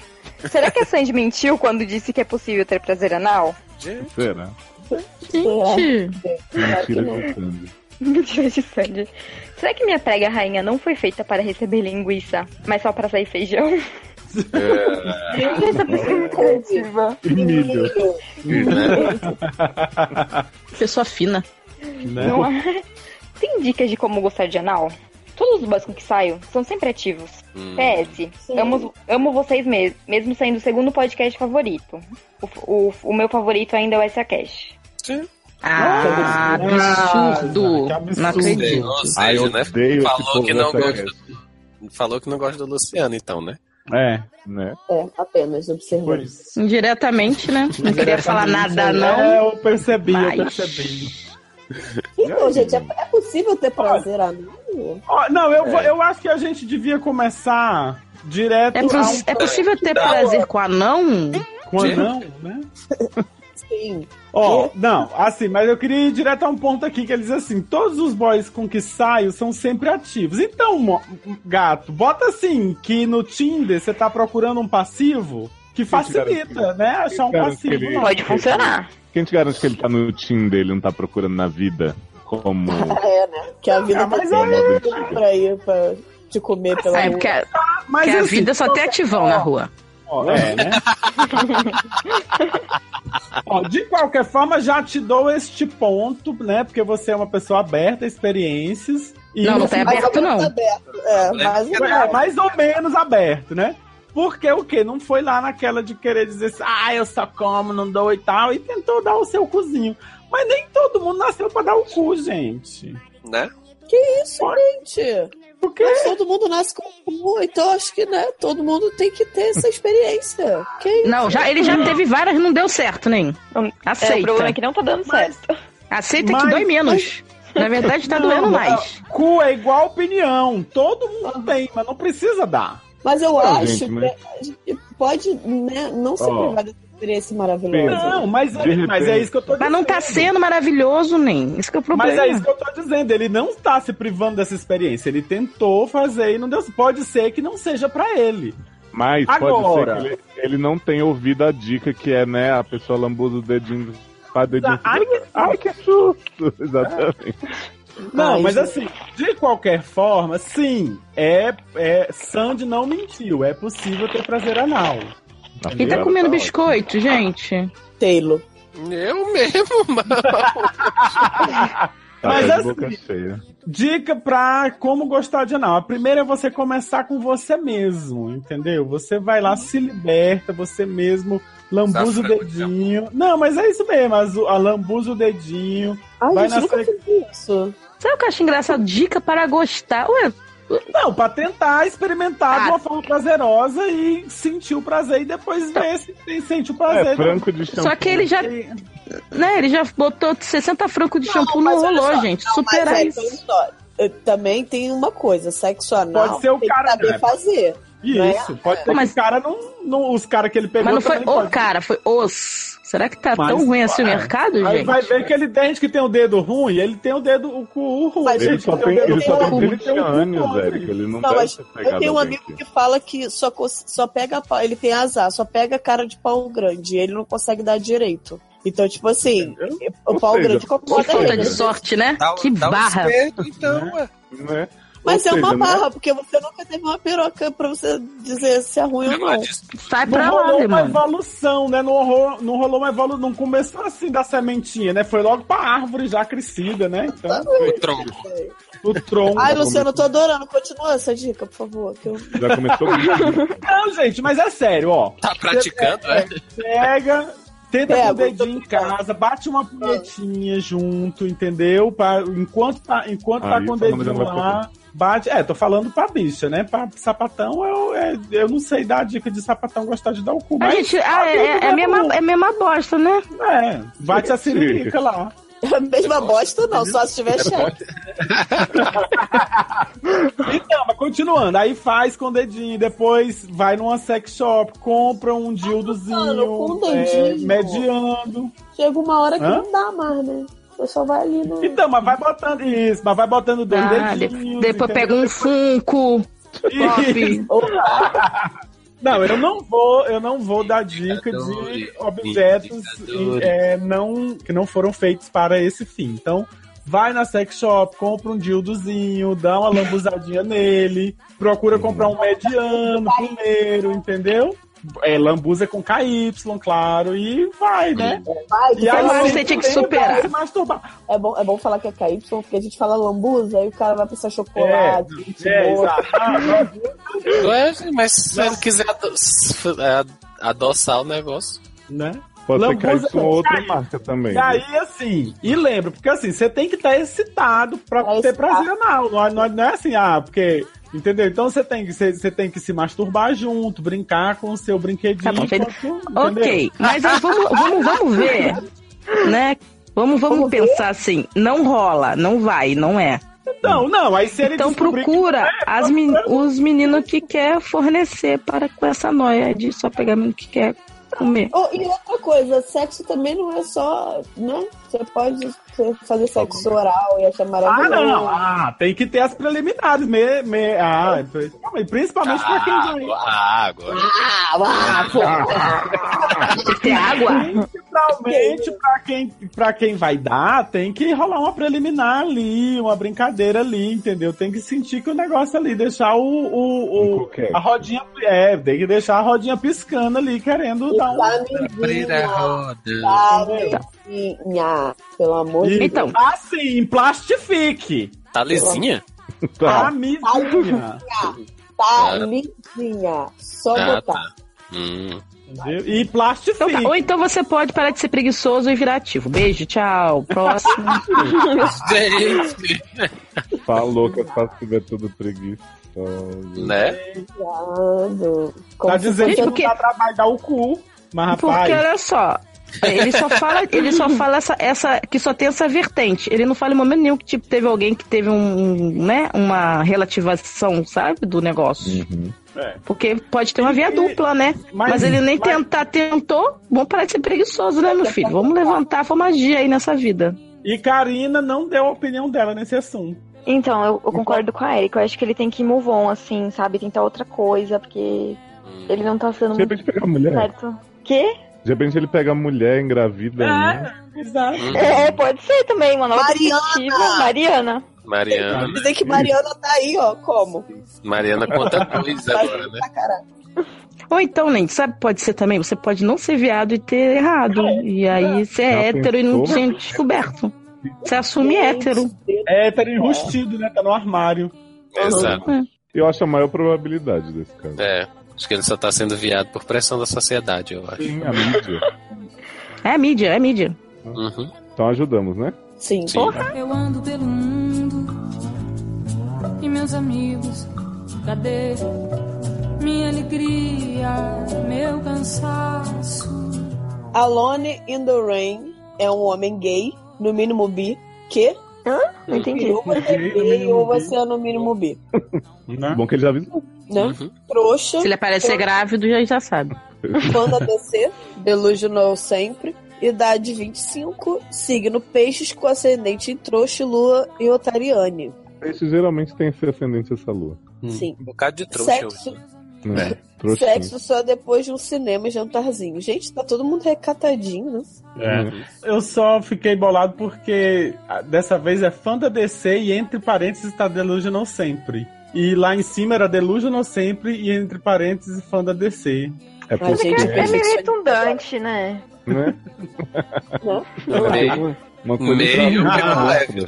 Será que a Sandy mentiu quando disse que é possível ter prazer anal? Será? Gente, Mentira não. de Sandy. Mentira de Sandy. Será que minha prega rainha não foi feita para receber linguiça, mas só para sair feijão? Essa pessoa é criativa. Milho. pessoa fina. Né? Não é? Tem dicas de como gostar de anal? Todos os boys com que saio são sempre ativos. PS, amo, amo vocês mesmo, mesmo sendo o segundo podcast favorito. O, o, o meu favorito ainda é o SA Cash. Ah, absurdo. que absurdo. Não acredito. Ou eu seja, né? Falou que não dessa gosta. Falou que não gosta do Luciano, então, né? É, né? É, apenas observando. Indiretamente, né? Não queria falar nada, É, não. eu percebi, eu Mas- percebi. Então, gente, é, é possível ter prazer anal? Ó, não, eu, vou- eu acho que a gente devia começar direto É, um é possível ter prazer com anão? com anão, né? assim? Ó, não, assim, mas eu queria ir direto a um ponto aqui que ele diz assim: todos os boys com que saio são sempre ativos. Então, gato, bota assim que no Tinder você tá procurando um passivo que facilita, né? Achar um passivo. lá. Pode funcionar. Quem te garante que ele tá no team dele e não tá procurando na vida? Como. É, né? Que a vida Ah, tá toda pra ir pra te comer pela É, rua. porque a, Mas porque a assim, vida só tem ativão na rua. ó, é, né? Ó, de qualquer forma, já te dou este ponto, né? Porque você é uma pessoa aberta a experiências. E Não, não tá final- aberto, não. Aberto. É, mas É, mais ou menos aberto, né? Porque o quê? Não foi lá naquela de querer dizer assim, ah, eu só como, não dou e tal, e tentou dar o seu cozinho. Mas nem todo mundo nasceu pra dar o cu, gente. Né? que isso, gente? Porque Mas todo mundo nasce com cu, então acho que, né, todo mundo tem que ter essa experiência. Que isso? Não, já, ele já teve várias, não deu certo, nem. Não- É, o Aceita. problema é que não tá dando certo. Aceita Mas- que dói menos. Na verdade, tá doendo Não, mais. cu é igual opinião. Todo mundo tem, mas não precisa dar. Mas eu Não, acho gente, mas- que a gente pode né, não se Ó. privar dessa experiência maravilhosa. Não, mas, De mas é isso que eu tô Mas não tá dizendo. sendo maravilhoso, nem. Isso que é o problema. Mas é isso que eu tô dizendo, ele não tá se privando dessa experiência. Ele tentou fazer e não deu. Pode ser que não seja pra ele. Mas Agora. pode ser que ele, ele não tenha ouvido a dica que é, né? A pessoa lambuza o dedinho. O dedinho. Ai, que- Ai, que susto! Exatamente. Não, Ai, mas gente. assim, de qualquer forma, sim, é, é Sandy não mentiu, é possível ter prazer anal. Quem tá comendo biscoito, gente? Taylor. Eu mesmo, mano. Tá Mas assim-. Dica pra como gostar de anal. A primeira é você começar com você mesmo, entendeu? Você vai lá, se liberta, você mesmo lambuza o dedinho. Não, mas é isso mesmo, a, lambuza o dedinho. Ai, Vai gente, na fiz isso. Sabe o que eu acho engraçado? Dica para gostar. Ué, Não, pra tentar experimentar de Ah. uma forma prazerosa e sentir o prazer e depois ver se se sente o prazer. É, franco de shampoo. só que ele já, né, ele já botou 60 francos de shampoo, não, olha rolou, só, gente. Não, Supera mas é isso. Eu também tem uma coisa, sexo anal Pode ser o tem cara, que saber né? fazer. Isso, pode ser mas- que o cara não, não- Os caras que ele pegou. Mas não foi o pode- cara, foi os. Será que tá Mas, tão ruim assim o mercado, Aí gente? vai ver que ele tem que tem o dedo ruim, ele tem o dedo o cu ruim. Mas Ele gente, só o tem, dedo ele só tem ele 20 tem o cu anos, podre. Eric. Ele não, Não, deve mas eu tenho um amigo que- que fala que só, só pega pau, ele tem azar, só pega cara de pau grande, ele não consegue dar direito. Então, tipo assim, o pau seja, grande Que incomoda falta ele. de sorte, né? Dá, que dá um barra. esquerdo, então, ué. né? Mas Ou é uma seja, né? barra, porque você nunca teve uma piroca pra você dizer se é ruim ou não. Sai Não pra lá, rolou uma mano. evolução, né? Não rolou, não rolou uma evolução, não começou assim da sementinha, né? Foi logo pra árvore já crescida, né? Então, O tronco. o tronco. Ai, Luciano, eu tô adorando. Continua essa dica, por favor. Que eu... Já começou Não, gente, mas é sério, ó. Tá praticando, é? Pega, tenta É, com o dedinho em casa, bate uma punhetinha junto, entendeu? Pra, enquanto tá, enquanto tá com o dedinho lá, bate. É, tô falando pra bicha, né? Pra sapatão, eu, é, eu não sei dar a dica de sapatão gostar de dar o cu, A mas. gente, ah, é, é, é, a mesma, é a mesma bosta, né? É, bate a siririca lá. Mesma bosta, não, só se tiver cheque. Então, mas continuando, aí faz com o dedinho, depois vai numa sex shop, compra um dildozinho, Mano, com o é, mediando. Chega uma hora que Hã? não dá mais, né? Só vai ali no. Então, mas vai botando isso, mas vai botando dois Ah, de- dedinhos. depois pega um funko. Não, eu não vou, eu não vou dar dica de objetos é, não, que não foram feitos para esse fim. Então, vai na sex shop, compra um dildozinho, dá uma lambuzadinha nele, procura comprar um mediano primeiro, entendeu? É, lambuza com KY, claro, e vai, né? Vai, E aí Mas você você tinha que superar. se masturbar. é, bom, é bom falar que é KY, porque a gente fala lambuza, aí o cara vai pensar chocolate, É, boa. exato. Ah, mas se ele quiser é, adoçar o negócio. né? Pode que Lambuza- caia com outra Aí- marca também. E aí, assim, e lembra, porque assim, você tem que estar excitado pra Pra ter excitar. prazer anal. Não, é- não, é- não é assim, ah, porque. Entendeu? Então você tem, que, você, você tem que se masturbar junto, brincar com o seu brinquedinho. Tá bom, Ok, mas aí vamos, vamos, vamos ver, né? Vamos, vamos Vamos ver? pensar assim, não rola, não vai, não é. Não, não, aí se ele Então que procura é, as men- os meninos que quer fornecer para com essa noia de só pegar menino que quer comer. Oh, e outra coisa, sexo também não é só, né? Você pode fazer sexo oral e achar Ah, maravilhoso. não. Ah, tem que ter as preliminares. Me, me, ah, principalmente- principalmente pra quem vai. Ah, agora. Ah, ah, Tem que ter água. Principalmente pra quem, pra quem vai dar, tem que rolar uma preliminar ali, uma brincadeira ali, entendeu? Tem que sentir que o negócio ali, deixar o, o, o- a rodinha. É, tem que deixar a rodinha piscando ali, querendo dar um. Primeira roda. Tamizinha, pelo amor de Deus. Então. Assim, plastifique. Tá lisinha? Tá. Camisinha. Tamizinha. Só Ah, botar. tá. Hum. Entendeu? E plastifique. Então tá. Ou então você pode parar de ser preguiçoso e virar ativo. Beijo, tchau. Próximo. Gente, Falou que é fácil tiver tudo preguiçoso. né? Tá dizendo fosse- que não dá trabalho dar o cu. Mas, rapaz. Porque olha só. Ele só fala, ele só fala essa, essa, que só tem essa vertente. Ele não fala em momento nenhum que tipo, teve alguém que teve um, né, uma relativação, sabe, do negócio. Uhum. É. Porque pode ter uma via dupla, né? Mas- Mas, ele nem mas- tentar tentou. Vamos parar de ser preguiçoso, né, meu filho? Vamos levantar a magia aí nessa vida. E Karina não deu a opinião dela nesse assunto. Então, eu, eu concordo com a Erika. Eu acho que ele tem que move on, assim, sabe? Tentar outra coisa, porque ele não tá sendo De muito repente pegar a mulher. certo. Quê? De repente ele pega a mulher, engravida. né? Exato. É, pode ser também, uma nova Mariana! Mariana. Mariana. Dizem que Mariana tá aí, ó. Como? Mariana conta dois agora, né? Ou então, nem, sabe, pode ser também, você pode não ser viado e ter errado. E aí ser Já hétero e não pensou? tinha descoberto. Você assume hétero. É, tá enrustido, né? Tá no armário. Exato. Eu acho a maior probabilidade desse caso. É. Acho que ele só tá sendo viado por pressão da sociedade, eu acho. Sim, a mídia. É mídia, é mídia. Uhum. Então ajudamos, né? Sim. Sim. Eu ando pelo mundo e meus amigos, cadê minha alegria, meu cansaço? Alone in the Rain é um homem gay, no mínimo bi, que Não entendi. ou você é gay ou você é no mínimo bi. Né? Bom que ele já avisou. Né? Uhum. Trouxa, Se ele aparecer grávido, já, já sabe. da DC, delusional sempre, idade 25, signo peixes com ascendente em trouxa, lua e otariane. Esse geralmente tem esse ascendente essa lua. Sim. Um bocado de trouxa Sexo, hoje. Né? Trouxinha. sexo só depois de um cinema e jantarzinho. Gente, tá todo mundo recatadinho, né? É. Eu só fiquei bolado porque ah, dessa vez é fã da DC e entre parênteses tá Delusional sempre. E lá em cima era Delusional sempre e entre parênteses fã da DC. É A porque, gente É meio redundante, né? né? Né? Meio, Uma coisa meio pra- pelo leve, né?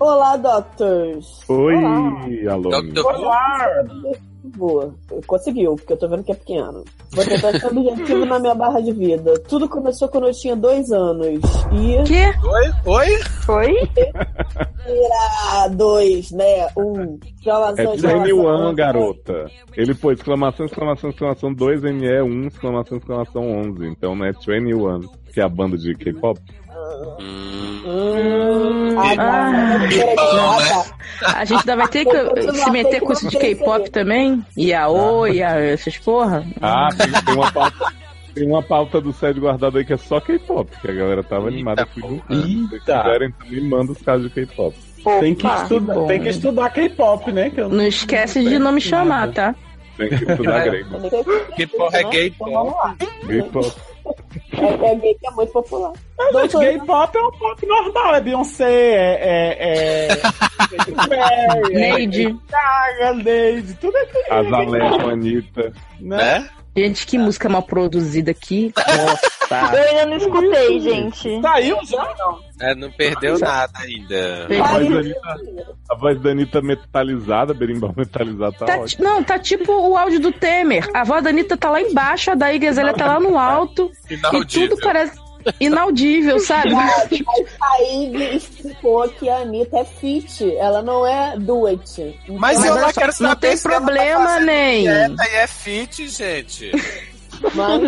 Olá, doctors! Oi, Olá. Alone. Doctor. Boa, conseguiu, porque eu tô vendo que é pequeno. Vou tentar ser objetivo na minha barra de vida. Tudo começou quando eu tinha dois anos. E. Que? Oi? Oi? Foi? Ah, dois, né? Um. Exclamação, É exclamação, 21, exclamação. garota. Ele pôs exclamação, exclamação, exclamação 2 ME 1, exclamação, exclamação 11. Então não é 21, que é a banda de K-pop. Hum, ah. A gente ainda vai ter que se meter com isso de K-pop também? Yaoi, ya, essas porra? Ah, tem, uma pauta. Tem uma pauta do SED guardado aí que é só K-pop, que a galera tava Eita animada com. Se quiserem, também manda os casos de K-pop. Tem que estudar, bom. tem que estudar K-pop, né? Que eu Não esquece de não me chamar, tá? Tem que estudar grego. Que porra é gay, vamos lá. É, é gay que é muito popular. Mas Doutor- gay pop é um pop normal, é Beyoncé, é. é, é... É Neide. Gaga, Neide, tudo é que Azalé com a Anitta. né? né? Gente, que música mal produzida aqui. Nossa. Eu ainda não escutei, gente. Saiu já? É, não perdeu nada ainda. A voz, da Anitta, a voz da Anitta metalizada, berimbau metalizado, tá, Tá ótimo. ti- não, tá tipo o áudio do Temer. A voz da Anitta tá lá embaixo, a da Igazela tá lá no alto. E Inaudível. tudo parece inaudível, sabe? Mas a Ivy explicou que a Anitta é fit, ela não é duet. Mas, Mas eu não só, quero saber não tem tá problema, fazendo nem. E é fit, gente. Mas,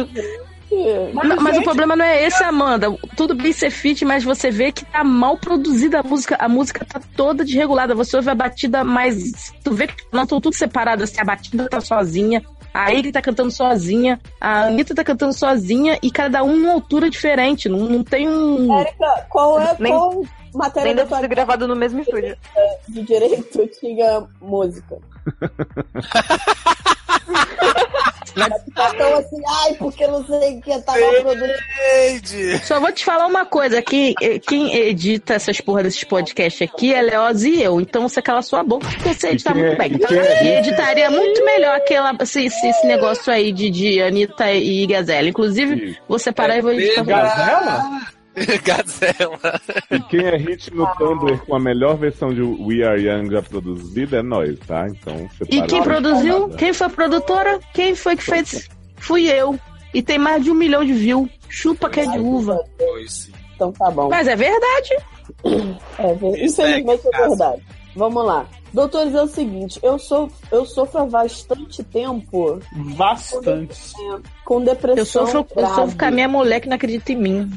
Não, mas o problema não é esse, Amanda. Tudo bem ser fit, mas você vê que tá mal produzida a música. A música tá toda desregulada. Você ouve a batida mais. Tu vê que não estão tudo separado, assim, a batida tá sozinha. A Iggy tá cantando sozinha, a Anitta tá cantando sozinha e cada um numa altura diferente. Não, não tem um. Érica, qual é Nem- qual matéria Nem da ser gravado no mesmo estúdio. de direito tinha música? Então assim, ai, porque não sei o que tava produzindo. Eide! Só vou te falar uma coisa, que eh, quem edita essas porra desses podcasts aqui é Leoz e eu. Então você cala sua boca porque você edita quem é- muito bem. e quem é- E editaria muito melhor aquela, esse, esse, esse negócio aí de, de Anitta e Gazela. Inclusive, Isso. vou separar e vou editar. pra você. Gazela? Gazela. E quem é hit no Tumblr com a melhor versão de We Are Young já produzida é nós, tá? Então E quem produziu? parada. Quem foi a produtora? Quem foi que fez? Fui eu. E tem mais de um milhão de views. Chupa que é de uva. Então tá bom. Mas é verdade. É, ver- Isso é é, verdade. Vamos lá. Doutores, é o seguinte, eu, sou, eu sofro há bastante tempo Bastante. com depressão Eu sofro, eu sofro com a minha mulher que não acredita em mim.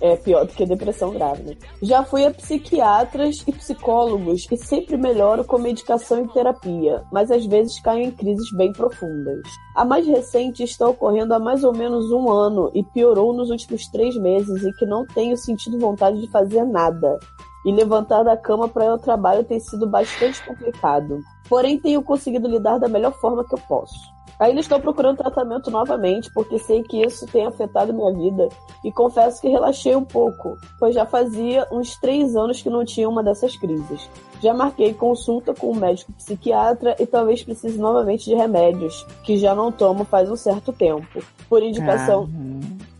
É pior do que depressão grave, né? Já fui a psiquiatras e psicólogos e sempre melhoro com medicação e terapia, mas às vezes caio em crises bem profundas. A mais recente está ocorrendo há mais ou menos um ano e piorou nos últimos três meses e que não tenho sentido vontade de fazer nada. E levantar da cama para ir ao trabalho tem sido bastante complicado. Porém, tenho conseguido lidar da melhor forma que eu posso. Ainda estou procurando tratamento novamente, porque sei que isso tem afetado minha vida e confesso que relaxei um pouco, pois já fazia uns três anos que não tinha uma dessas crises. Já marquei consulta com um médico psiquiatra e talvez precise novamente de remédios, que já não tomo faz um certo tempo. Por indicação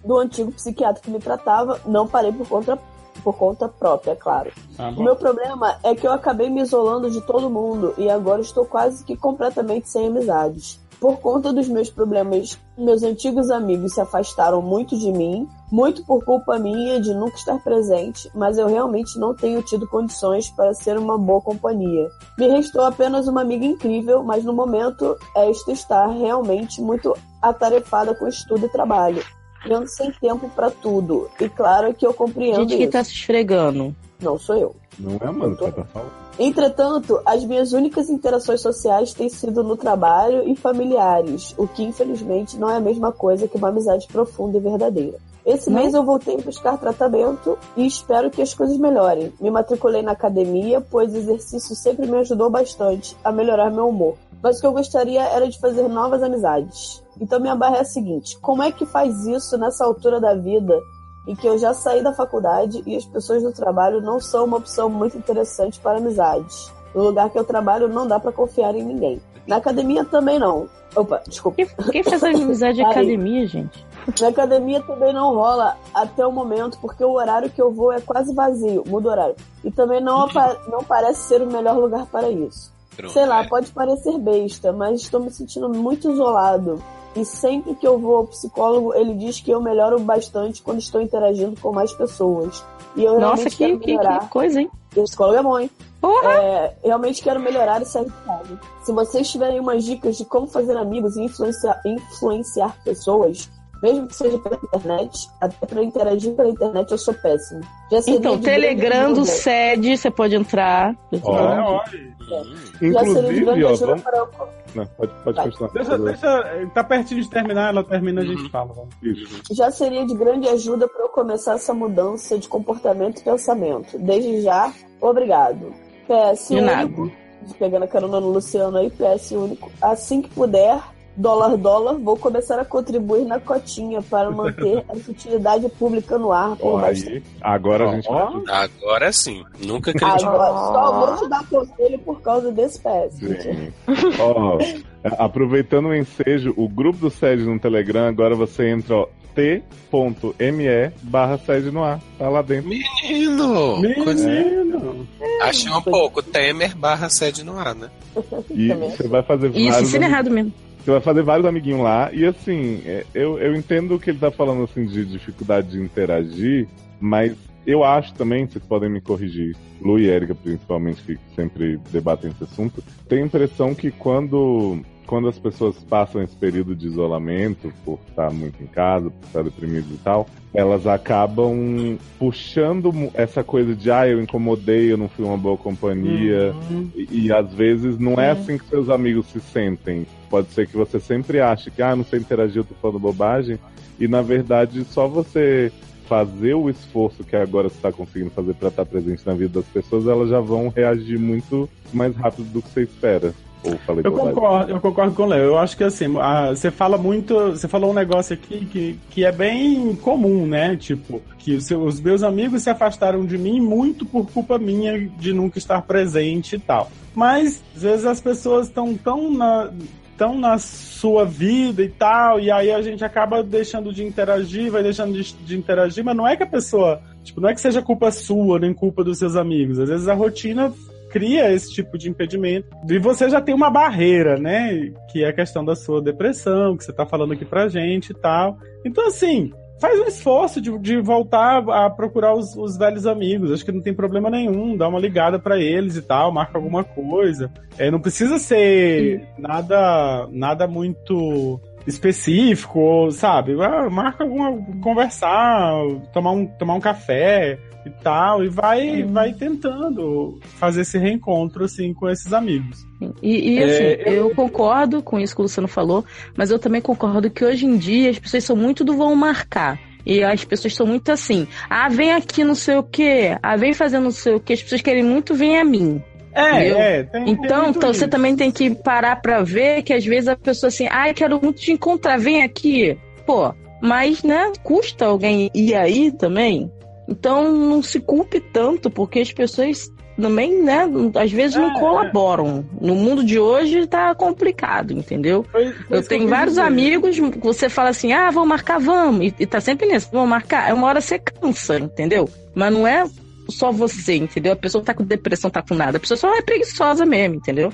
do antigo psiquiatra que me tratava, não parei por conta, por conta própria, é claro. Tá O meu problema é que eu acabei me isolando de todo mundo e agora estou quase que completamente sem amizades. Por conta dos meus problemas, meus antigos amigos se afastaram muito de mim, muito por culpa minha de nunca estar presente, mas eu realmente não tenho tido condições para ser uma boa companhia. Me restou apenas uma amiga incrível, mas no momento esta está realmente muito atarefada com estudo e trabalho. ando sem tempo para tudo. E claro que eu compreendo Gente que isso. tá se esfregando. Não sou eu. Não é, mano, que você tá falando? Entretanto, as minhas únicas interações sociais têm sido no trabalho e familiares, o que infelizmente não é a mesma coisa que uma amizade profunda e verdadeira. Esse mês eu voltei a buscar tratamento e espero que as coisas melhorem. Me matriculei na academia, pois o exercício sempre me ajudou bastante a melhorar meu humor. Mas o que eu gostaria era de fazer novas amizades. Então minha barra é a seguinte: como é que faz isso nessa altura da vida em que eu já saí da faculdade e as pessoas do trabalho não são uma opção muito interessante para amizades. No lugar que eu trabalho não dá para confiar em ninguém. Na academia também não. Opa, desculpa. Quem, faz amizade de Parei. academia, gente? Na academia também não rola até o momento, porque o horário que eu vou é quase vazio, muda o horário. E também não, não parece ser o melhor lugar para isso. Pronto, Sei lá, é. pode parecer besta, mas estou me sentindo muito isolado. E sempre que eu vou ao psicólogo, ele diz que eu melhoro bastante quando estou interagindo com mais pessoas. E eu Nossa, realmente que, quero que, melhorar. que coisa, hein? O psicólogo é bom, hein? É, realmente quero melhorar e sair de casa. Se vocês tiverem umas dicas de como fazer amigos e influenciar, influenciar pessoas, mesmo que seja pela internet, até para interagir pela internet eu sou péssimo. Então, Telegram do. SED, você pode entrar. É, olha. Seria de inclusive, ó, vamos... Não, pode, pode Vai. continuar. Deixa, deixa. Tá pertinho de terminar, ela termina, a gente Uhum. fala. Vamos. Isso. já seria de grande ajuda para eu começar essa mudança de comportamento e pensamento. Desde já, obrigado. PS De nada. único, pegando a carona no Luciano aí, PS único. Assim que puder, dólar dólar, vou começar a contribuir na cotinha para manter a utilidade pública no ar por aí, agora a gente Ó. vai Agora sim. Nunca acreditei. Agora, só vou te dar conselho por causa desse PS. Ó, aproveitando o ensejo, o grupo do SED no Telegram, agora você entra, ó, t.me barra sede no ar. Tá lá dentro. Menino! Menino. Achei um pouco. Temer barra sede no ar, né? E você vai fazer Isso, vários. ensina errado mesmo. Você vai fazer vários amiguinhos lá. E assim, é, eu, eu entendo o que ele tá falando assim de dificuldade de interagir, mas eu acho também, vocês podem me corrigir, Lu e Erika principalmente, que sempre debatem esse assunto, tenho a impressão que quando. quando as pessoas passam esse período de isolamento, por estar muito em casa, por estar deprimidas e tal, elas acabam puxando essa coisa de ah, eu incomodei, eu não fui uma boa companhia. E, e às vezes não é assim que seus amigos se sentem. Pode ser que você sempre ache que, ah, não sei interagir, eu tô falando bobagem. E na verdade, só você fazer o esforço que agora você está conseguindo fazer para estar presente na vida das pessoas, elas já vão reagir muito mais rápido do que você espera. Ou falei Eu bobagem. concordo, eu concordo com o Léo. Eu acho que assim, a- você fala muito. Você falou um negócio aqui que, que é bem comum, né? Tipo, que os, seus- os meus amigos se afastaram de mim muito por culpa minha de nunca estar presente e tal. Mas, às vezes, as pessoas estão tão na. Tão na sua vida e tal, e aí a gente acaba deixando de interagir, vai deixando de, de interagir, mas não é que a pessoa, tipo, não é que seja culpa sua, nem culpa dos seus amigos. Às vezes a rotina cria esse tipo de impedimento. E você já tem uma barreira, né? Que é a questão da sua depressão, que você tá falando aqui pra gente e tal. Então, assim, faz um esforço de, de voltar a procurar os, os velhos amigos. Acho que não tem problema nenhum. Dá uma ligada pra eles e tal, marca alguma coisa. É, não precisa ser nada, nada muito específico, ou, sabe? Ah, Marca alguma. conversar, tomar um, tomar um café e tal, e vai, vai tentando fazer esse reencontro assim com esses amigos. E, e, assim, É, eu... eu- concordo com isso que o Luciano falou, mas eu também concordo que hoje em dia as pessoas são muito do vão marcar. E as pessoas são muito assim, ah, vem aqui não sei o quê, ah, vem fazendo não sei o quê, as pessoas querem muito vir a mim. É, é, tem, tem Então, muito então você isso. também tem que parar pra ver que às vezes a pessoa assim, ai, quero muito te encontrar, vem aqui. Pô, mas, né, custa alguém ir aí também. Então, não se culpe tanto, porque as pessoas também, né, às vezes não É, colaboram. No mundo de hoje tá complicado, entendeu? Foi- foi Eu tenho vários dizer. amigos que você fala assim, ah, vamos marcar, vamos. E, e tá sempre nisso, vamos marcar. É uma hora você cansa, entendeu? Mas não é só você, entendeu? A pessoa tá com depressão, tá com nada. A pessoa só é preguiçosa mesmo, entendeu?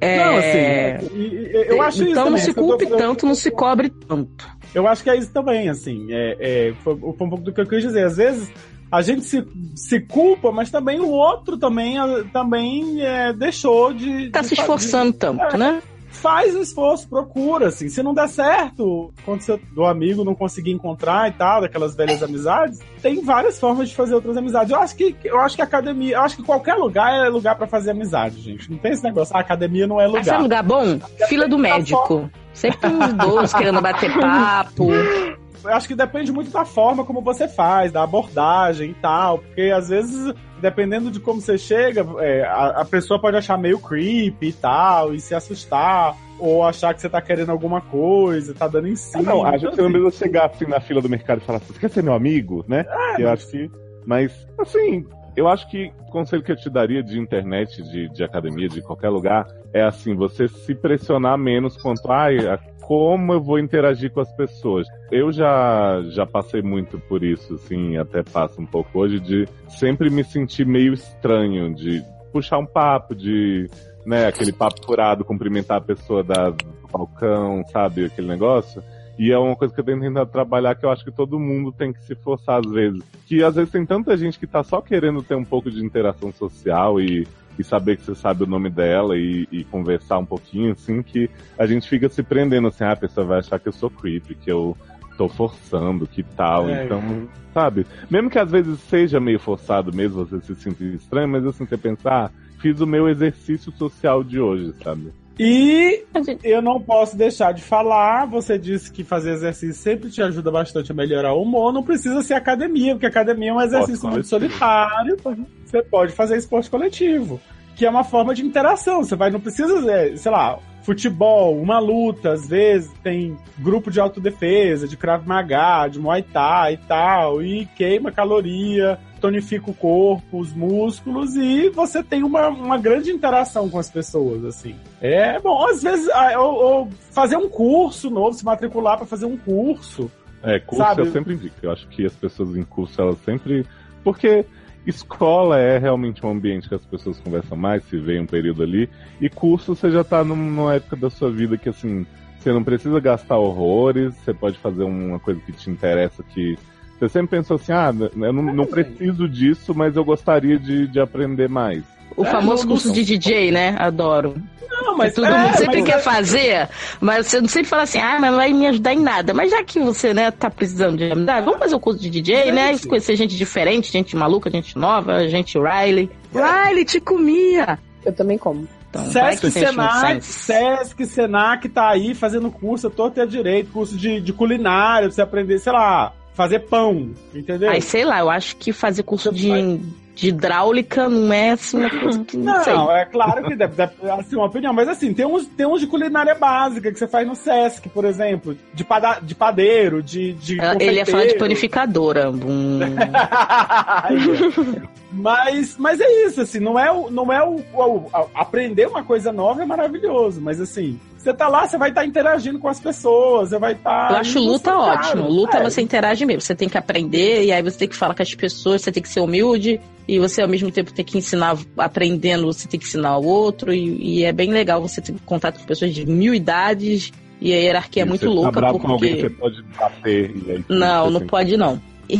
É... Não, assim, eu acho isso então não se tô- culpe tanto, não se cobre tanto. Eu acho que é isso também, assim. É, é, foi, foi um pouco do que eu quis dizer. Às vezes a gente se, se culpa, mas também o outro também, também é, deixou de. Tá de se esforçando tanto, é, né? Faz o esforço, procura, assim. Se não der certo, quando você, do amigo não conseguir encontrar e tal, daquelas velhas amizades, tem várias formas de fazer outras amizades. Eu acho que, eu acho que academia, eu acho que qualquer lugar é lugar pra fazer amizade, gente. Não tem esse negócio, ah, academia não é lugar. um lugar bom? Fila do médico. Sempre tem uns idosos querendo bater papo. eu acho que depende muito da forma como você faz, da abordagem e tal. Porque às vezes, dependendo de como você chega, é, a, a pessoa pode achar meio creepy e tal, e se assustar, ou achar que você tá querendo alguma coisa, tá dando em cima. não, acho Então, que você não assim, precisa chegar assim na fila do mercado e falar assim, você quer ser meu amigo, né? É, eu mas- acho que. Mas, assim, eu acho que o conselho que eu te daria de internet, de, de academia, de qualquer lugar, é assim, você se pressionar menos quanto, ai, a- como eu vou interagir com as pessoas. Eu já, já passei muito por isso, assim, até passo um pouco hoje, de sempre me sentir meio estranho, de puxar um papo, de, né, aquele papo furado, cumprimentar a pessoa da, do balcão, sabe, aquele negócio. E é uma coisa que eu tenho tentado trabalhar que eu acho que todo mundo tem que se forçar às vezes. Que às vezes tem tanta gente que tá só querendo ter um pouco de interação social e, e saber que você sabe o nome dela e, e conversar um pouquinho, assim, que a gente fica se prendendo assim, ah, a pessoa vai achar que eu sou creepy, que eu tô forçando, que tal. É. Então, sabe? Mesmo que às vezes seja meio forçado mesmo, você se sentir estranho, mas assim, você pensar, ah, fiz o meu exercício social de hoje, sabe? E eu não posso deixar de falar, você disse que fazer exercício sempre te ajuda bastante a melhorar o humor, não precisa ser academia, porque academia é um exercício muito solitário, você pode fazer esporte coletivo, que é uma forma de interação, você vai, não precisa, é, sei lá, futebol, uma luta, às vezes tem grupo de autodefesa, de Krav Maga, de Muay Thai e tal, e queima caloria, tonifica o corpo, os músculos e você tem uma, uma grande interação com as pessoas, assim. É bom, às vezes, ah, ou, ou fazer um curso novo, se matricular para fazer um curso. É, curso Sabe? eu sempre indico. Eu acho que as pessoas em curso, elas sempre. Porque escola é realmente um ambiente que as pessoas conversam mais, se vê um período ali. E curso você já tá num- numa época da sua vida que, assim, você não precisa gastar horrores, você pode fazer uma coisa que te interessa, que. Você sempre pensou assim, ah, eu não, não preciso disso, mas eu gostaria de, de aprender mais. O É, famoso curso de DJ, né? Adoro. Não, mas todo é, mundo sempre mas quer é- fazer, mas você não sempre fala assim, ah, mas não vai me ajudar em nada. Mas já que você, né, tá precisando de amizade, vamos fazer o curso de DJ, né? Gente. Conhecer gente diferente, gente maluca, gente nova, gente Riley. Riley, te comia! Eu também como. Então, Sesc um Senac. Sesc Senac tá aí fazendo curso, todo ter direito, curso de, de culinária, pra você aprender, sei lá, fazer pão, entendeu? Aí, sei lá, eu acho que fazer curso de, de hidráulica não é assim uma coisa que não, sei. Não, é claro que deve, deve assim, uma opinião, mas assim, tem uns, tem uns de culinária básica que você faz no Sesc, por exemplo, de, pada, de padeiro, de, de Ela- Ele ia falar de panificadora. Hum. mas, mas é isso, assim, não é o. Não é o, o- a- aprender uma coisa nova é maravilhoso, mas assim, você tá lá, você vai estar interagindo com as pessoas, você vai estar. Eu acho luta Cara, ótimo. Luta é. você interage mesmo. Você tem que aprender e aí você tem que falar com as pessoas, você tem que ser humilde e você ao mesmo tempo tem que ensinar, aprendendo, você tem que ensinar ao outro e, e é bem legal você ter contato com pessoas de mil idades e a hierarquia é E muito você tá louca bravo com alguém, você porque pode bater. E aí, não, você não pode não. E,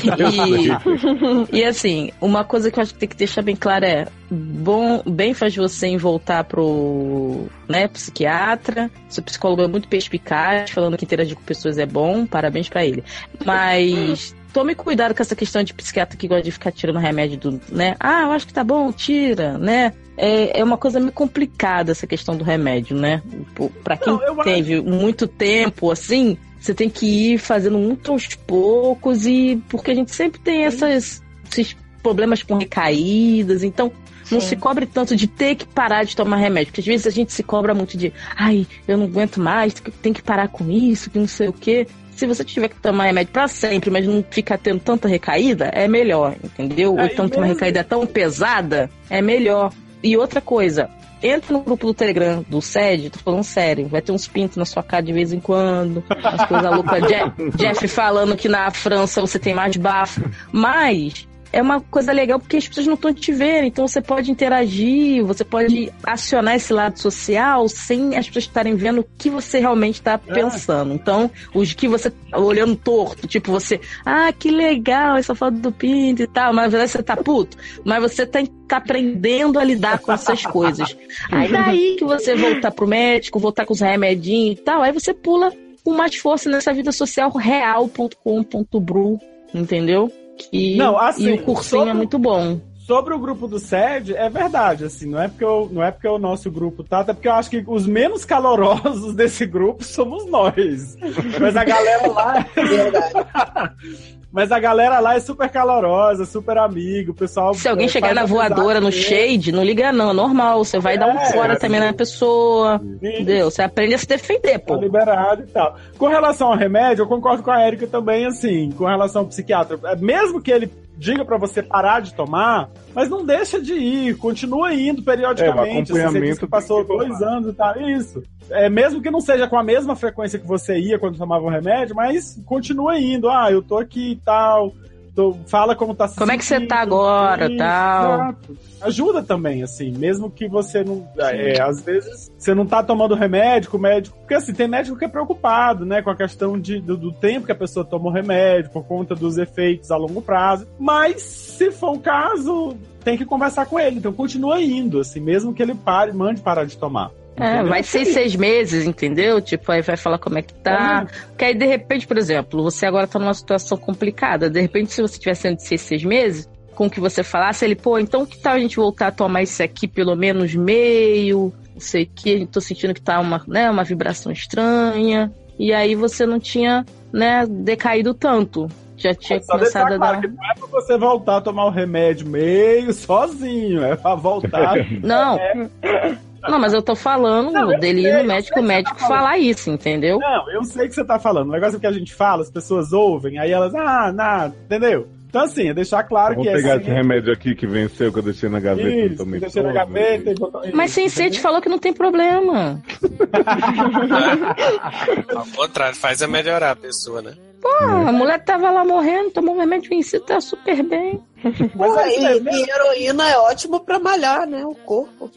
e, e, assim, uma coisa que eu acho que tem que deixar bem claro é bom, bem faz você em voltar pro né, psiquiatra. Seu psicólogo é muito perspicaz, falando que interagir com pessoas é bom, parabéns pra ele. Mas tome cuidado com essa questão de psiquiatra que gosta de ficar tirando remédio do, né? Ah, eu acho que tá bom, tira, né? É, é uma coisa meio complicada essa questão do remédio, né? Pô, Pra quem Não, eu acho- teve muito tempo assim, você tem que ir fazendo muito aos poucos e porque a gente sempre tem essas, esses problemas com recaídas, então não se cobre tanto de ter que parar de tomar remédio, porque às vezes a gente se cobra muito de, ai, eu não aguento mais, tem que parar com isso, que não sei o quê. Se você tiver que tomar remédio pra sempre, mas não ficar tendo tanta recaída, é melhor, entendeu? É, Ou então e tem uma recaída tão pesada, é melhor. E outra coisa, entra no grupo do Telegram do SED, tô falando sério, vai ter uns pintos na sua cara de vez em quando, as coisas loucas. Je- Jeff falando que na França você tem mais bafo. Mas é uma coisa legal porque as pessoas não estão te vendo, então você pode interagir, você pode acionar esse lado social sem as pessoas estarem vendo o que você realmente está pensando. Então, os que você tá olhando torto, tipo você, ah, que legal essa foto do pinto e tal, mas na verdade você tá puto, mas você tá, tá aprendendo a lidar com essas coisas. Aí daí que você voltar pro médico, voltar com os remedinhos e tal, aí você pula com mais força nessa vida social real.com.bru, entendeu? Que, Não, assim, e o cursinho sobre- é muito bom. Sobre o grupo do SED, é verdade, assim, não é porque, eu, não é porque o nosso grupo tá, até porque eu acho que os menos calorosos desse grupo somos nós. Mas a galera lá. Mas a galera lá é super calorosa, super amigo, o pessoal. Se alguém é, chegar na voadora no shade, não liga não, é normal. Você vai dar um É, fora é, também na pessoa. Entendeu? Você aprende a se defender, Tá pô. liberado e tal. Com relação ao remédio, eu concordo com a Erika também, assim, com relação ao psiquiatra. É, Mesmo que ele diga pra você parar de tomar, mas não deixa de ir, continua indo periodicamente. É, o assim, você acompanhamento disse que passou dois anos e tal, isso. É, mesmo que não seja com a mesma frequência que você ia quando tomava o remédio, mas continua indo. Ah, eu tô aqui e tal. Fala como tá se Como é que você tá agora, isso, tal. exato. Ajuda também, assim, mesmo que você não. É, às vezes você não tá tomando remédio, o médico. Porque assim, tem médico que é preocupado, né, com a questão de, do, do tempo que a pessoa toma o remédio, por conta dos efeitos a longo prazo. Mas, se for o caso, tem que conversar com ele. Então continua indo, assim, mesmo que ele pare, mande parar de tomar. É, vai ser seis meses, entendeu? Tipo, aí vai falar como é que tá. Porque aí, de repente, por exemplo, você agora tá numa situação complicada. De repente, se você tivesse sendo de seis, seis meses, com o que você falasse, ele, pô, então que tal a gente voltar a tomar isso aqui pelo menos meio? Não sei o que, tô sentindo que tá uma, né, uma vibração estranha. E aí você não tinha, né, decaído tanto. Já tinha Só começado a claro dar. que não é pra você voltar a tomar o remédio meio sozinho, é pra voltar. Não. Não, mas eu tô falando Não, eu dele sei, ir eu no médico, o tá médico falando. falar isso, entendeu? Não, eu sei que você tá falando. O negócio é que a gente fala, as pessoas ouvem, aí elas, ah, nada, entendeu? Então, assim, é deixar claro Vamos que pegar é esse remédio aqui que venceu, que eu deixei na gaveta. não Isso, tomei deixei na gaveta e botou... Mas sem ser te falou que não tem problema. Ao contrário, faz a melhorar a pessoa, né? Pô, a mulher tava lá morrendo, tomou um remédio vencido, tá super bem. Mas Pô, é e, aí, né? e heroína é ótimo pra malhar, né? O corpo.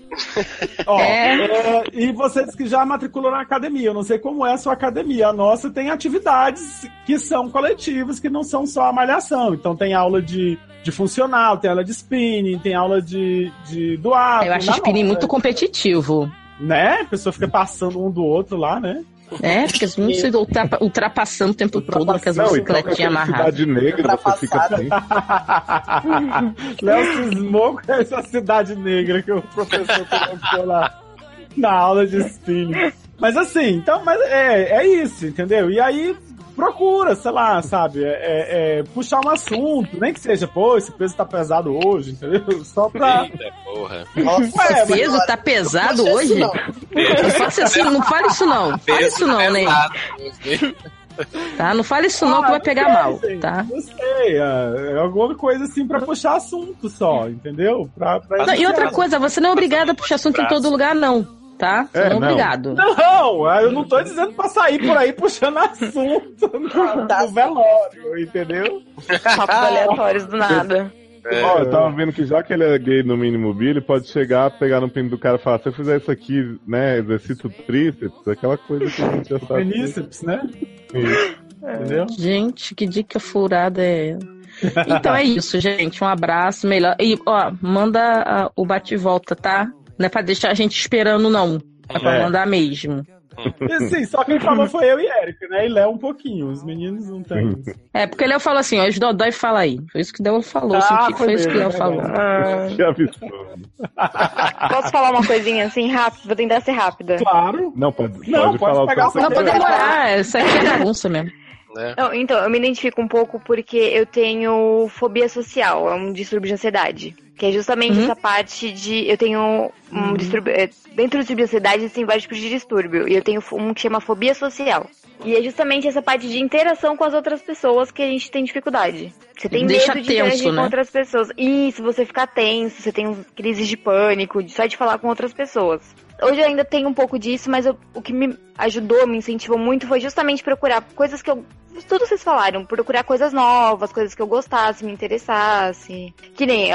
Ó, É. é, e você disse que já matriculou na academia. Eu não sei como é a sua academia. A nossa tem atividades que são coletivas, que não são só a malhação. Então tem aula de, de funcional, tem aula de spinning, tem aula de, de do ato. Eu acho spinning nossa. muito competitivo. Né? A pessoa fica passando um do outro lá, né? É, fica um se ultrapa- ultrapassando o tempo todo com as Não, então bicicletinhas amarradas. cidade negra, você fica assim. Léo cismou com essa cidade negra que o professor colocou lá na aula de spinning. Mas assim, então, mas é, é isso, entendeu? E aí procura, sei lá, sabe, é, é- é puxar um assunto, nem que seja, pô, esse peso tá pesado hoje, entendeu? Só pra. Eita, porra. Ué, O peso tá pesado hoje? Não faça assim, não fale isso não. Fale isso não, né? Tá? Não fale isso não que vai pegar mal, tá? Não sei, é, é alguma coisa assim pra puxar assunto só, entendeu? Pra, pra Não, e outra coisa, você não é obrigado a puxar assunto em todo lugar, não, tá? Você É, não é não. obrigado. Não, eu não tô dizendo pra sair por aí puxando assunto no, no velório, entendeu? Papos aleatórios do nada. Ó, eu tava vendo que já que ele é gay no mínimo bi, ele pode chegar, pegar no pinto do cara e falar, se eu fizer isso aqui, né, exercito tríceps, aquela coisa que a gente já sabe. Peníceps, né? Isso. Entendeu? Gente, que dica furada é. Então é isso, gente. Um abraço, melhor. E, ó, manda ah, o bate-volta, tá? Não é pra deixar a gente esperando, não. É pra É. mandar mesmo. E assim, só quem falou foi eu e Eric, né? E Léo um pouquinho, os meninos não tem. É, porque o Léo falou assim, ó, os Dodói fala aí. Foi isso que o Léo falou. Ah, senti que foi foi isso que o Léo mesmo, falou. é Que absurdo. Posso falar uma coisinha assim rápido? Vou tentar ser rápida. Claro. Não, pode, Não, pode, pode falar pegar o que Não, pode demorar. Isso aqui é bagunça mesmo. Né? Não, então, eu me identifico um pouco porque eu tenho fobia social, é um distúrbio de ansiedade. Que é justamente Uhum. essa parte de. Eu tenho um distúrbio. é, Dentro de ansiedade tem vários tipos de distúrbio. E eu tenho um que chama fobia social. E é justamente essa parte de interação com as outras pessoas que a gente tem dificuldade. Você tem Deixa medo de tenso, interagir né? com outras pessoas. Isso, você fica tenso, você tem crises de pânico, de- só de falar com outras pessoas. Hoje eu ainda tenho um pouco disso, mas eu- o que me ajudou, me incentivou muito foi justamente procurar coisas que eu. Tudo vocês falaram, procurar coisas novas, coisas que eu gostasse, me interessasse. Que nem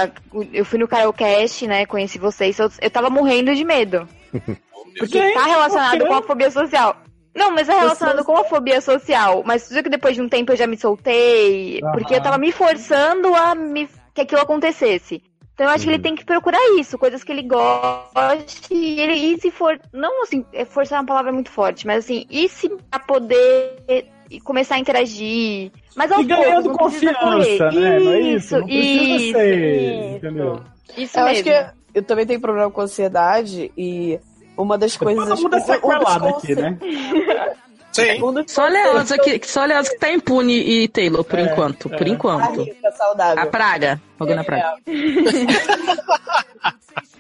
eu fui no Karaokast, né? Conheci vocês, eu, eu tava morrendo de medo. Porque Gente, tá relacionado com a fobia social. Não, mas é relacionado com a fobia social. Mas tudo que depois de um tempo eu já me soltei. Porque eu tava me forçando a me... que aquilo acontecesse. Então eu acho que ele tem que procurar isso, coisas que ele goste. E ele e se for. Não assim, é forçar é uma palavra muito forte, mas assim, e se pra poder e começar a interagir. Mas aos E ganhando poucos, confiança, né? Não é isso? Não precisa isso, ser, isso. entendeu? Isso Eu mesmo. acho que eu também tenho problema com ansiedade e uma das coisas. Todo mundo é um sequelado aqui, né? Sim. Só Leosa que, só Leosa que tá impune e Taylor, por É, enquanto. Por é. A enquanto. rica saudável. A praga. Alguém na praga.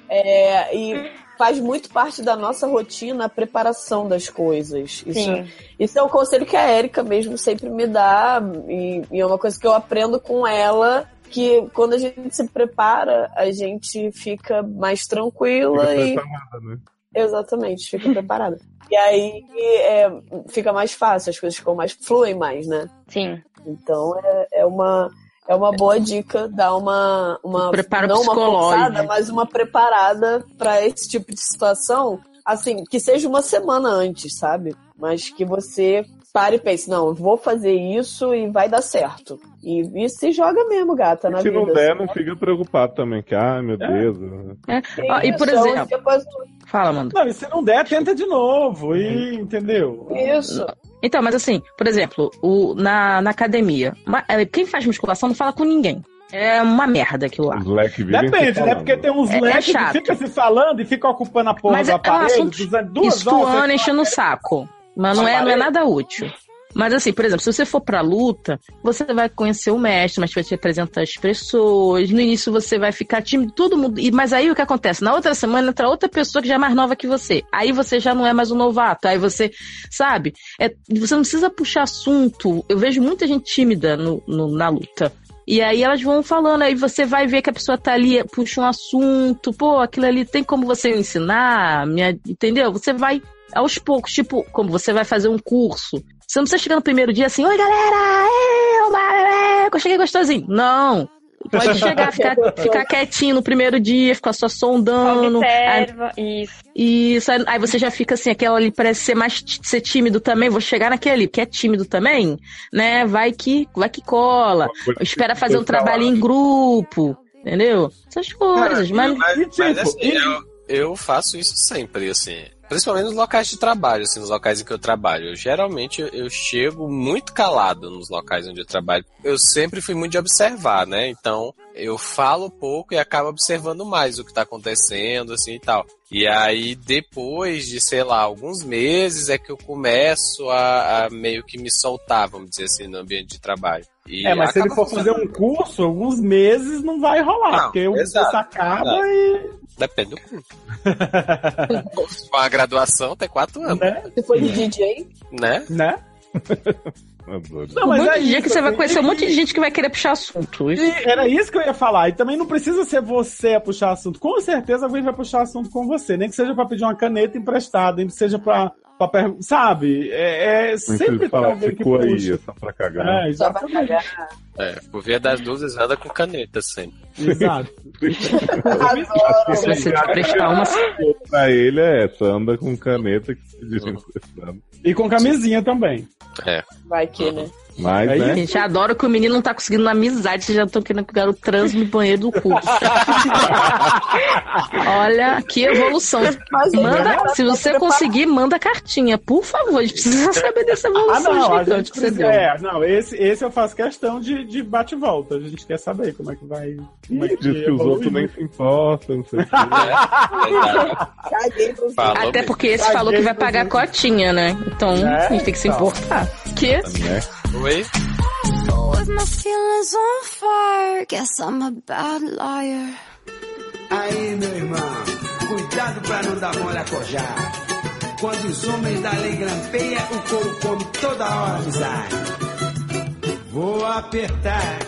É, e faz muito parte da nossa rotina a preparação das coisas. Isso, Sim. isso é um conselho que a Érica mesmo sempre me dá, e, e é uma coisa que eu aprendo com ela. Que quando a gente se prepara, a gente fica mais tranquila e. preparada, né? Exatamente, fica preparada. E aí é, fica mais fácil, as coisas ficam mais. fluem mais, né? Sim. Então é, é uma. É uma boa dica dar uma, uma Preparo não uma psicológico. forçada, mas uma preparada para esse tipo de situação, assim, que seja uma semana antes, sabe? Mas que você pare e pense, não, eu vou fazer isso e vai dar certo. E, e se joga mesmo, gata, na Se vida. não der, assim. não fica preocupado também, que, ai meu Deus. É. Ó, e por é exemplo, depois- fala, mano. Não, e se não der, tenta de novo. E, entendeu? Isso. Então, mas assim, por exemplo, o, na, na academia, ma- é, quem faz musculação não fala com ninguém. É uma merda aquilo lá. Depende, né? Porque tem uns É- é leques que chato. fica se falando e fica ocupando a porra Mas do é, é um assunto duas horas. enchendo o saco. Mas não é, não é nada útil. Mas assim, por exemplo, se você for pra luta, você vai conhecer o mestre, mas vai te apresentar as pessoas. No início você vai ficar tímido, todo mundo. e- Mas aí o que acontece? Na outra semana entra outra pessoa que já é mais nova que você. Aí você já não é mais um novato. Aí você, sabe? É, você não precisa puxar assunto. Eu vejo muita gente tímida no, no- na luta. E aí elas vão falando, aí você vai ver que a pessoa tá ali, puxa um assunto, pô, aquilo ali tem como você ensinar, me- entendeu? Você vai aos poucos, tipo, como você vai fazer um curso. Você não precisa chegar no primeiro dia assim, oi galera, eu, eu, eu cheguei gostosinho. Não. Pode chegar, ficar, ficar quietinho no primeiro dia, ficar só sondando. Aí, Observa. Isso. isso, aí- aí você já fica assim, aquela ali parece ser mais ser tímido também, vou chegar naquele ali, que é tímido também, né? Vai que, vai que cola. Coisa Espera fazer um trabalho em grupo, entendeu? Essas coisas, mas E, Mas tipo, assim, e- eu, eu faço isso sempre, assim. Principalmente nos locais de trabalho, assim, nos locais em que eu trabalho. Eu, geralmente eu, chego muito calado nos locais onde eu trabalho. Eu sempre fui muito de observar, né? Então eu falo pouco e acabo observando mais o que tá acontecendo, assim e tal. E aí, depois de, sei lá, alguns meses, é que eu começo a, a meio que me soltar, vamos dizer assim, no ambiente de trabalho. E É, mas se ele for fazer um curso, alguns meses não vai rolar, Não, porque o exato, curso acaba exato. e. Depende do curso. Com a graduação, tem quatro anos, Né? Se for de DJ, né? Né? Adoro. Não, um mas monte é de dia que você vai e- conhecer um monte de gente que vai querer puxar assunto. Isso. Era isso que eu ia falar. E também não precisa ser você a puxar assunto. Com certeza alguém vai puxar assunto com você. Nem que seja pra pedir uma caneta emprestada, nem que seja pra, pra perguntar. Sabe? É, é Não sempre falar, alguém que ficou aí, puxa. é só pra cagar. É, só pra cagar. É, por via das dúvidas, anda com caneta sempre. Exato. Se você te prestar uma. Pra ele é essa, anda com caneta que se pediu emprestado. E com camisinha também. É. Vai que, né? Mas, Aí, né? Gente, adoro que o menino não tá conseguindo amizade, vocês já estão querendo que o garoto transe no banheiro do curso. Olha, que evolução. Manda, se você conseguir, manda cartinha, por favor. A gente precisa saber dessa Ah, evolução não, a gigante gente que você deu. é, não, esse, esse eu faço questão de, de bate e volta. A gente quer saber como é que vai. Como é Ih, diz que os outros nem se importam, não sei o que. Pro Falou Até porque esse falou que vai pagar cotinha, né? Então É, a gente tem que se então. importar. Que? né? Oi? With my feelings on fire, guess I'm a bad liar. Aí, meu irmão, cuidado pra não dar mole a cojar. Quando os homens da lei grampeia, o couro come toda hora, amizade. Vou apertar,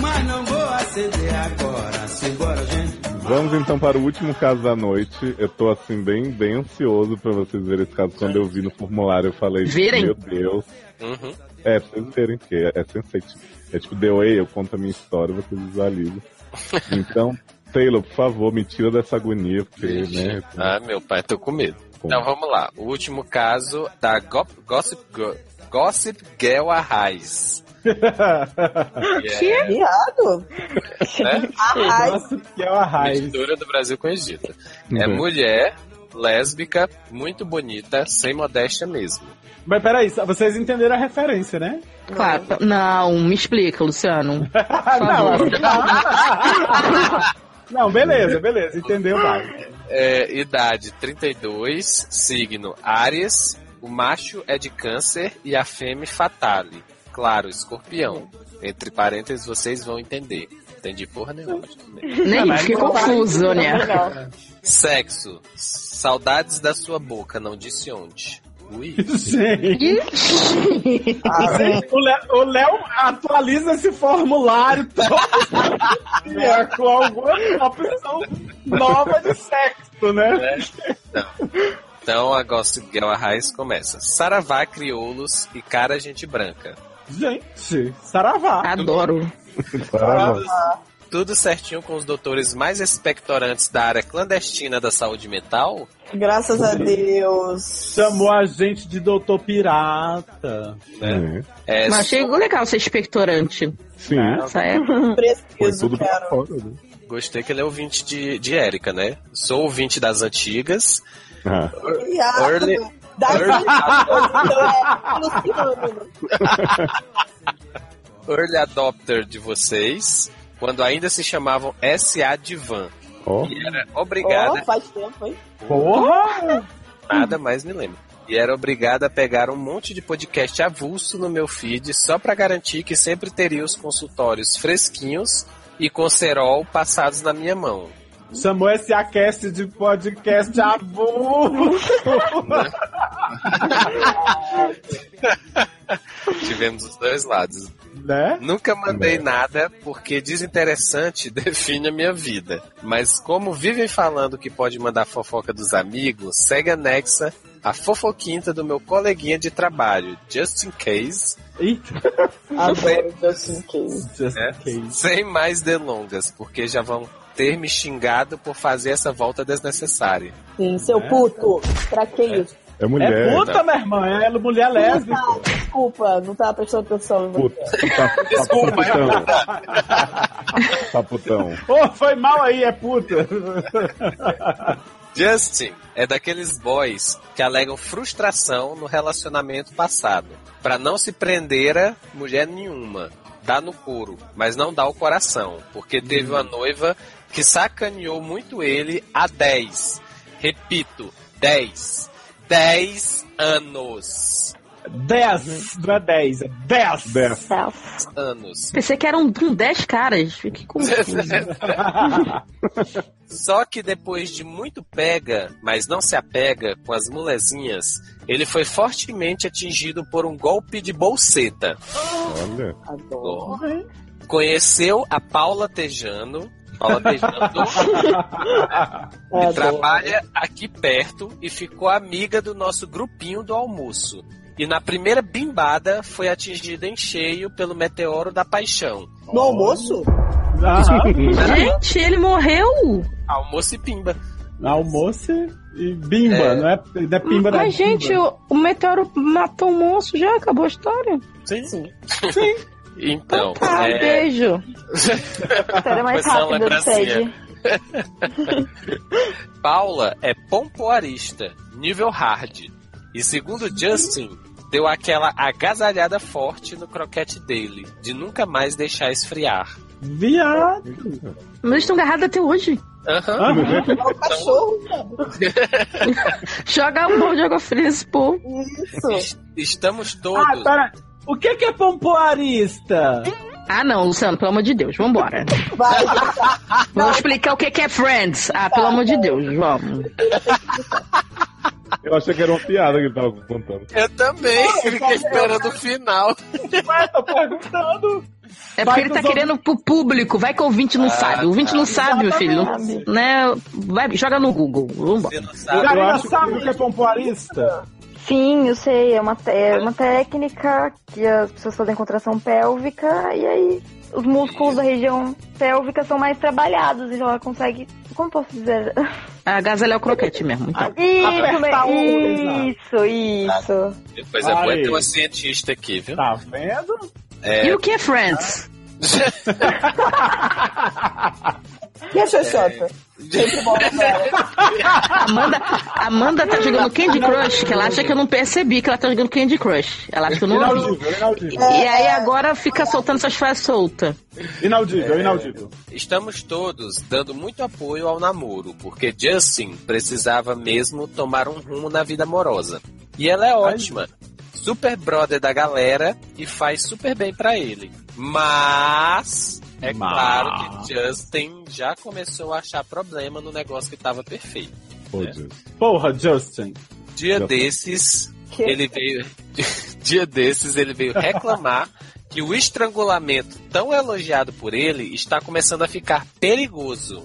mas não vou acender agora. Simbora, gente. Vamos então para o último caso da noite. Eu tô assim bem, bem ansioso pra vocês verem esse caso. Quando eu vi no formulário, eu falei, Verem? meu Deus. Uhum. É, pra vocês verem que é, é sensate. É tipo The Way, eu conto a minha história, vocês visualizam. Então, Taylor, por favor, me tira dessa agonia, porque, né? Ah, meu pai, tô com medo. com- Então vamos lá. O último caso da Go- Gossip Girl, Gossip Girl Arraes. Que é, Viado. né? É uma raiva. mistura do Brasil com o Egito. É Uhum. mulher, lésbica, muito bonita, sem modéstia mesmo. Mas peraí, vocês entenderam a referência, né? Claro. Não, me explica, Luciano. Por não, favor. não, beleza, beleza, entendeu, vai. É, idade 32, signo Áries, o macho é de câncer e a fêmea fatale. Claro, escorpião. Entre parênteses, vocês vão entender. Entendi porra nenhuma. Nem fiquei confuso, né? legal. Sexo. Saudades da sua boca, não disse onde. Ui. Gente, gente, o Léo- atualiza esse formulário todo dia com alguma opção nova de sexo, né? Então a Gossip Girl Arraes começa. Saravá, crioulos e cara gente branca. Gente, saravá. Adoro. Parabéns. Tudo certinho com os doutores mais expectorantes da área clandestina da saúde mental? Graças a Deus. Chamou a gente de doutor pirata. É. É, Mas achei legal ser expectorante. Sim, Essa é. foi Preciso, tudo quero. fora. Né? Gostei que ele é ouvinte de, de Érica, né? Sou ouvinte das antigas. Ah. Early- Das Early- Luciano. Early adopter de vocês. Quando ainda se chamavam SA Divan. ó. E era obrigada. Oh, faz tempo, hein? Porra! Nada mais me lembro. E era obrigada a pegar um monte de podcast avulso no meu feed só pra garantir que sempre teria os consultórios fresquinhos e com cerol passados na minha mão. Chamou esse aquece de podcast avulso. Tivemos os dois lados. Né? Nunca mandei nada porque desinteressante define a minha vida. Mas como vivem falando que pode mandar fofoca dos amigos, segue anexa a fofoquinta do meu coleguinha de trabalho, just in case, Eita, Adoro Justin Case. just É. in case. sem mais delongas, porque já vão ter me xingado por fazer essa volta desnecessária. Sim, seu puto. Pra que isso? É mulher. É puta, minha irmã, é mulher lésbica. Puta, desculpa, não tava prestando atenção em você. Puta, tá, Desculpa, Paputão. Paputão. Ô, foi mal aí, é puta. Justin é daqueles boys que alegam frustração no relacionamento passado, Pra não se prender a mulher nenhuma. Dá no couro, mas não dá o coração, porque teve uma noiva que sacaneou muito ele há 10. Repito, 10. 10 anos. 10, não é 10, é 10. 10. Anos. Pensei que eram com 10 caras. Fiquei confuso. Só que depois de muito pega, mas não se apega com as mulezinhas, ele foi fortemente atingido por um golpe de bolseta. Olha. Adoro. Conheceu a Paula Tejano. Paula Tejano que trabalha aqui perto e ficou amiga do nosso grupinho do almoço. E na primeira bimbada foi atingida em cheio pelo meteoro da paixão. No almoço? Gente, ele morreu? Almoço e pimba. Almoço e bimba, É. não é, não é pimba da Mas, gente, o, o meteoro matou o moço, já acabou a história. Sim. Sim. Então, Tá, é, beijo. Mais Foi só uma rápida do. Ted. Paula é pompoarista, nível hard. E segundo Justin, deu aquela agasalhada forte no croquete dele, de nunca mais deixar esfriar. Viado. Mas eles estão agarrados até hoje. Aham. É o cachorro, Joga um bom de água fria nesse povo. Isso. Es- Estamos Ah, todos. O que que é pompoarista? Ah, não, Luciano, pelo amor de Deus, vambora. Vai, Vamos explicar o que que é Friends. Ah, pelo amor de Deus, vamos. Eu achei que era uma piada que ele tava contando. Eu também, fiquei esperando o final. Ué, tô perguntando. É Vai porque ele tá querendo pro público, vai que o ouvinte não sabe. O ouvinte não sabe, meu filho. Não- né? Vai, joga no Google. Vambora. Você não sabe. Karina acho sabe o que é pompoarista? Sim, eu sei. É uma, é uma técnica que as pessoas fazem contração pélvica e aí os músculos da região pélvica são mais trabalhados, então ela consegue. Como posso dizer? Agasalhar o croquete mesmo. Então. Isso, isso, isso. Depois é bom Aí. ter uma cientista aqui, viu? Tá vendo? É, E o que é Friends? E a Xoxota? Lembrar. Amanda, Amanda tá jogando Candy Crush, que ela acha que eu não percebi que ela tá jogando Candy Crush. Ela acha que eu não ouvi. Inaudível, inaudível. E aí agora fica soltando essas frases soltas. Inaudível, inaudível. Estamos todos dando muito apoio ao namoro, porque Justin precisava mesmo tomar um rumo na vida amorosa. E ela é ótima. Super brother da galera e faz super bem pra ele. Mas é Mas. claro que Justin já começou a achar problema no negócio que tava perfeito. Pô, Deus. Porra, Justin. Dia Já- desses, Que? ele veio. Dia desses, ele veio reclamar que o estrangulamento tão elogiado por ele está começando a ficar perigoso.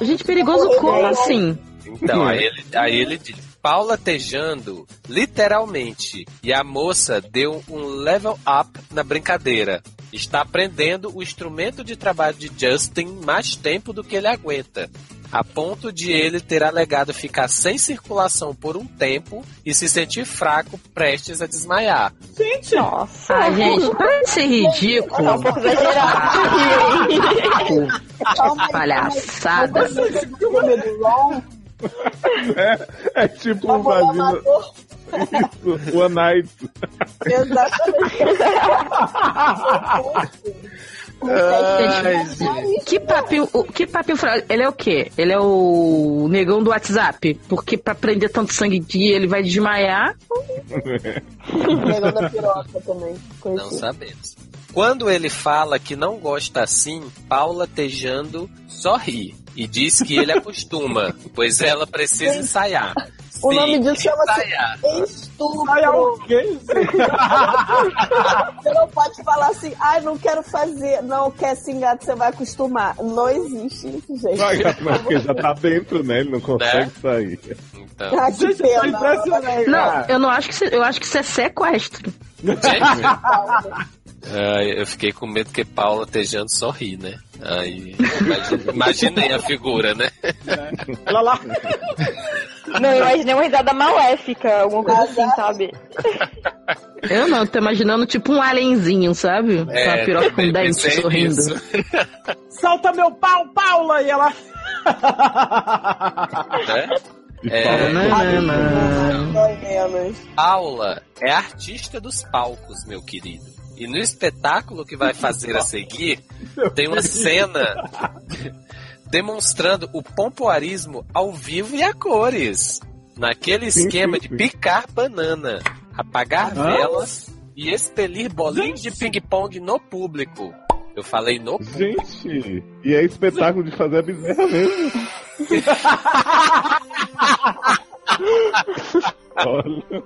Gente, perigoso como assim? Então, aí ele, aí ele diz. Paula tejando, literalmente. E a moça deu um level up na brincadeira. Está aprendendo o instrumento de trabalho de Justin mais tempo do que ele aguenta. A ponto de ele ter alegado ficar sem circulação por um tempo e se sentir fraco, prestes a desmaiar. Gente, Nossa. Ah, gente, para de ser ridículo. Um pouco exagerado. Palhaçada. É, é tipo um amador. Isso, One Night. Exatamente. Que papinho, o- que papinho Ele é o quê? Ele é o negão do WhatsApp? Porque pra prender tanto sangue de ele vai desmaiar. Negão da piroca também. Não sabemos. Quando ele fala que não gosta assim, Paula Tejando sorri e diz que ele acostuma, pois ela precisa ensaiar. O Sim, nome disso chama-se estupro. É? Você não pode falar assim, ai, não quero fazer. Não, quer se enganar, você vai acostumar. Não existe isso, gente. Mas porque já tá dentro, né? Ele não consegue Né? sair. Então, Ah, que Gente, eu tô pena. impressionado. Não, eu não acho que isso, eu acho que isso é sequestro. gente, eu fiquei com medo que Paula Tejando sorri, né? Aí, imagine- imaginei a figura, né? Ela lá. Não, eu imaginei uma risada maléfica, alguma coisa assim, sabe? Eu não, tô imaginando tipo um alienzinho, sabe? Com É, uma piroca com dente sorrindo. nisso. Solta meu pau, Paula! E ela. né? É. menos. Paula é artista dos palcos, meu querido. E no espetáculo que vai fazer a seguir, tem uma cena demonstrando o pompoarismo ao vivo e a cores. Naquele esquema de picar banana, apagar velas e expelir bolinhos de ping-pong no público. Eu falei no público. Gente, e é espetáculo de fazer a bezerra mesmo. Olha,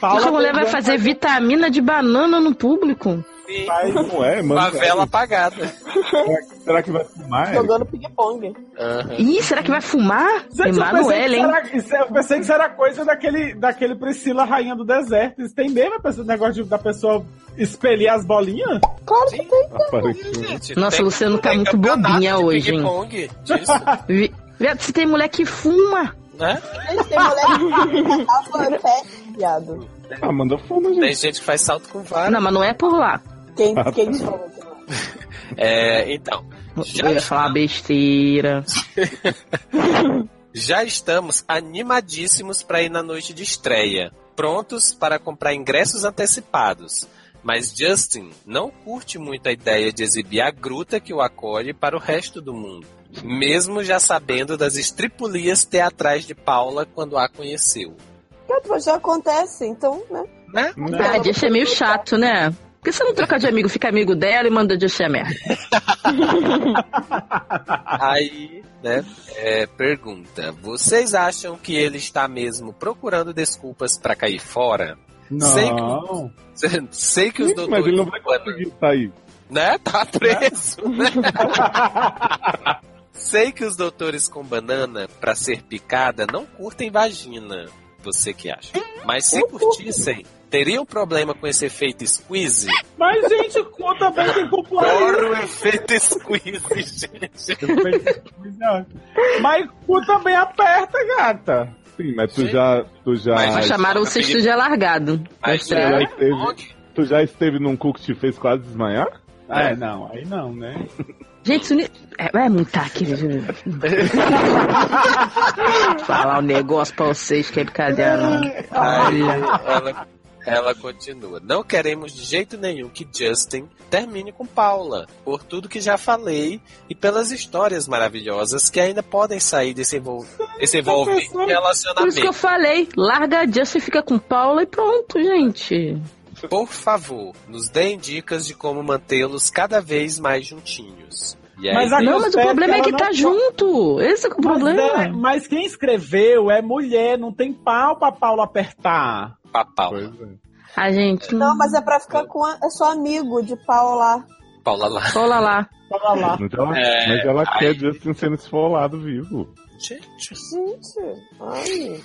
Paula Essa mulher vai fazer vitamina de banana no público. Sim, não é, mano. a vela apagada. Será que vai filmar? Jogando ping-pong. Aham. Ih, será que vai fumar? Que hein? era, isso- eu pensei que isso era coisa daquele, daquele Priscila Rainha do Deserto. Isso tem mesmo esse negócio de, da pessoa expelir as bolinhas? Claro que tem. Gente, Nossa, tem- Luciano tá muito bobinha hoje, hein? ping-pong disso, Vi- Viado, Se tem mulher que fuma. Gente, tem mulher que tava pé, viado. Ah, manda fuma, Tem gente. gente que faz salto com vara. Não, mas não é por lá. Quem, quem falou que não? É, então, Já Eu ia falar besteira. já estamos animadíssimos para ir na noite de estreia, prontos para comprar ingressos antecipados. Mas Justin não curte muito a ideia de exibir a gruta que o acolhe para o resto do mundo, mesmo já sabendo das estripulias teatrais de Paula quando a conheceu. Cara, já acontece, então, né? Né? Ah, é meio chato, né? Por que você não troca de amigo, fica amigo dela e manda Just a merda? Aí, né, é, pergunta: vocês acham que ele está mesmo procurando desculpas para cair fora? Sei Não. que, sei que os Gente, Mas ele doutores não vai conseguir sair. né? Tá preso, né? Sei que os doutores com banana pra ser picada não curtem vagina. Você que acha? Mas se curtissem, teriam problema com esse efeito squeeze? Mas, gente, cu também tem popularidade. Adoro o efeito squeeze, gente. Mas cu também aperta, gata. Sim, mas tu já. Tu já. Mas chamaram o cesto de alargado. Mas tu já é, esteve, tu já esteve num cu que te fez quase desmaiar? É, não, aí não, né? Gente, isso é, é muito aqui. Falar um negócio pra vocês que é brincadeira, não. Aí ela, ela continua. Não queremos de jeito nenhum que Justin termine com Paula, por tudo que já falei e pelas histórias maravilhosas que ainda podem sair desse, envol desse envolvente Por isso que eu relacionamento. falei, larga a Just e fica com Paula e pronto, gente. Por favor, nos deem dicas de como mantê-los cada vez mais juntinhos. Aí, Mas a Não, mas o problema é que tá não- junto. Esse é o Mas, problema. é- mas quem escreveu é mulher, não tem pau pra Paulo apertar. pra Paula. É. A gente. Não, mas é pra ficar com a, é só amigo de pau lá. Paula lá. Paula lá. Fala lá. Mas ela, É, mas ela quer Justin sendo esfolado vivo. Gente. Gente, ai.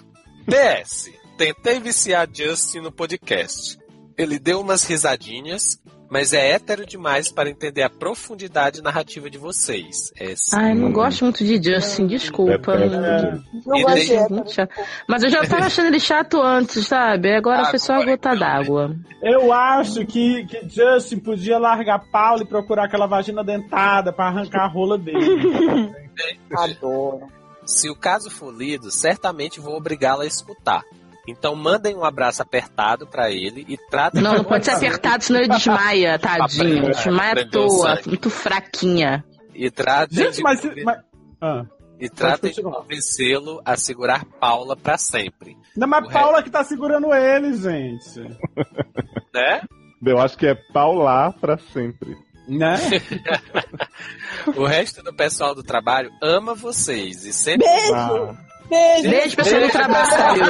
PS. Tentei viciar Justin no podcast. Ele deu umas risadinhas, mas é hétero demais para entender a profundidade narrativa de vocês. É sim. Ai, eu não gosto muito de Justin, desculpa. É, é, não- Não gosto de. Muito chato. Mas eu já tava achando ele chato antes, sabe? Agora foi só a gota né? d'água. Eu acho que, que Justin podia largar Paulo e procurar aquela vagina dentada pra arrancar a rola dele. Adoro. Se o caso for lido, certamente vou obrigá-la a escutar. Então mandem um abraço apertado pra ele e tratem Não, não pode ser apertado, senão ele desmaia, tadinho. Desmaia à toa, muito fraquinha. e tratem Gente, de, mas, mas- ah. e tratem de convencê-lo a segurar Paula pra sempre, Não, mas O Paula que tá segurando ele, gente. né? Eu acho que é Paula pra sempre. Né? O resto do pessoal do trabalho ama vocês e sempre Beijo, Ah, beijo. Beijo, pessoal do trabalho.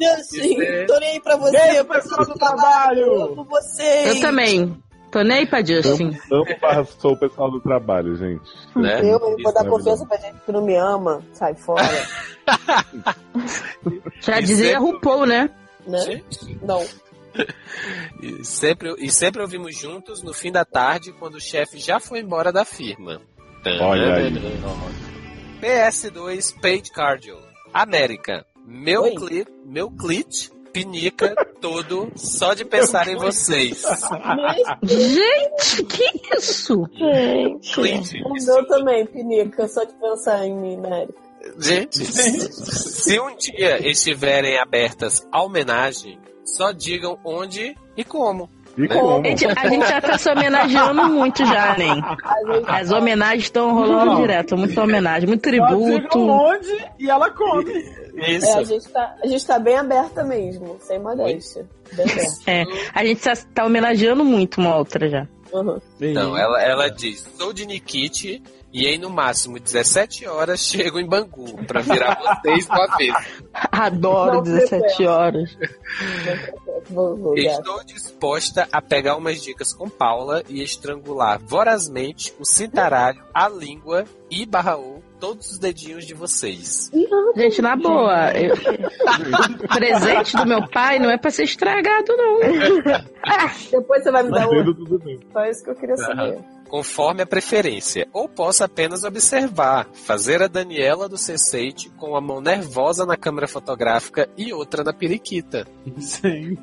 Justin, Beijo. tô nem aí pra você. Beijo, eu pessoal do trabalho. Amo vocês. Eu também. Tô nem aí pra Justin. amo barra sou o pessoal do trabalho, gente. né? Eu, eu vou dar é confiança pra gente que não me ama. Sai fora. Já E dizia sempre- RuPaul, né? né? Não. E sempre, e sempre ouvimos juntos no fim da tarde, quando o chefe já foi embora da firma. Olha aí. PS2 Page Cardio. América. Meu, Oi. cli, meu clit pinica todo só de pensar em vocês. Gente, que isso? Clint, O meu também, pinica, só de pensar em mim, né? Gente, se um dia estiverem abertas a homenagem, só digam onde e como. E como? A gente, a gente já tá se homenageando muito já, né? As homenagens estão rolando Não. direto, muita homenagem, muito tributo. onde e ela come. Isso. É, a, gente tá, a gente tá bem aberta mesmo, sem modéstia. Bem aberta. É, a gente tá, tá homenageando muito uma outra já. Uhum. Então, ela, ela diz: sou de Nikit e em no máximo 17 horas chego em Bangu pra virar vocês uma vez. Adoro Não 17 frequento. horas. Estou disposta a pegar umas dicas com Paula e estrangular vorazmente o cintaralho, a língua e barra ou todos os dedinhos de vocês. Gente, na boa, eu- presente do meu pai não é pra ser estragado, não. Depois você vai me dar um. Só isso que eu queria saber. Conforme a preferência, ou posso apenas observar, fazer a Daniela do C6 com a mão nervosa na câmera fotográfica e outra na periquita. Sim.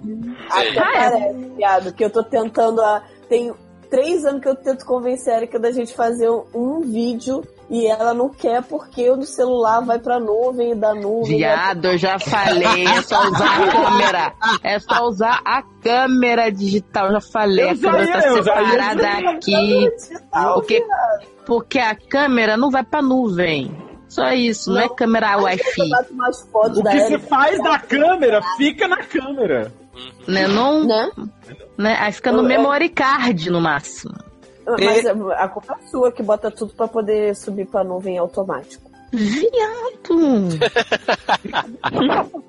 Até Ah, é? parece, viado, que eu tô tentando. A... Tem três anos que eu tento convencer a Erika da gente fazer um, um vídeo e ela não quer porque o do celular vai pra nuvem e da nuvem. Viado, eu já falei, é só usar a câmera. É só usar a câmera digital, eu já falei. Eu a câmera ia- tá eu já ia separada aqui. Digital, Porque, porque a câmera não vai pra nuvem. Só isso, não, é câmera Wi-Fi. eu bato umas fotos O que se faz da câmera, fica na câmera. Né, não, né? né? Aí fica no eu- memory card no máximo. Mas a culpa é sua que bota tudo pra poder subir pra nuvem automático. Viado!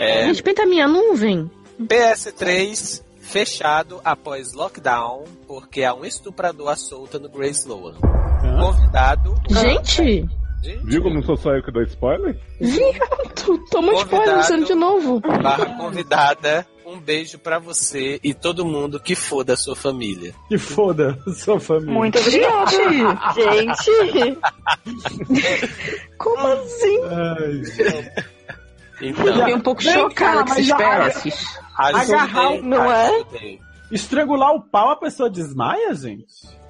É, Respeita a minha nuvem. PS3 fechado após lockdown porque há um estuprador à solta no Grey Sloan. Convidado. Gente, Gente, Viu como sou só eu que dou spoiler? viado! Toma spoiler sendo de novo. barra convidada. Um beijo pra você e todo mundo que for da sua família. Que foda, sua família. Muito obrigada. Gente, Como assim? Ai, Então, Fiquei um pouco cá, chocada com já- peças. agarrar não é? estrangular o pau, a pessoa desmaia, gente?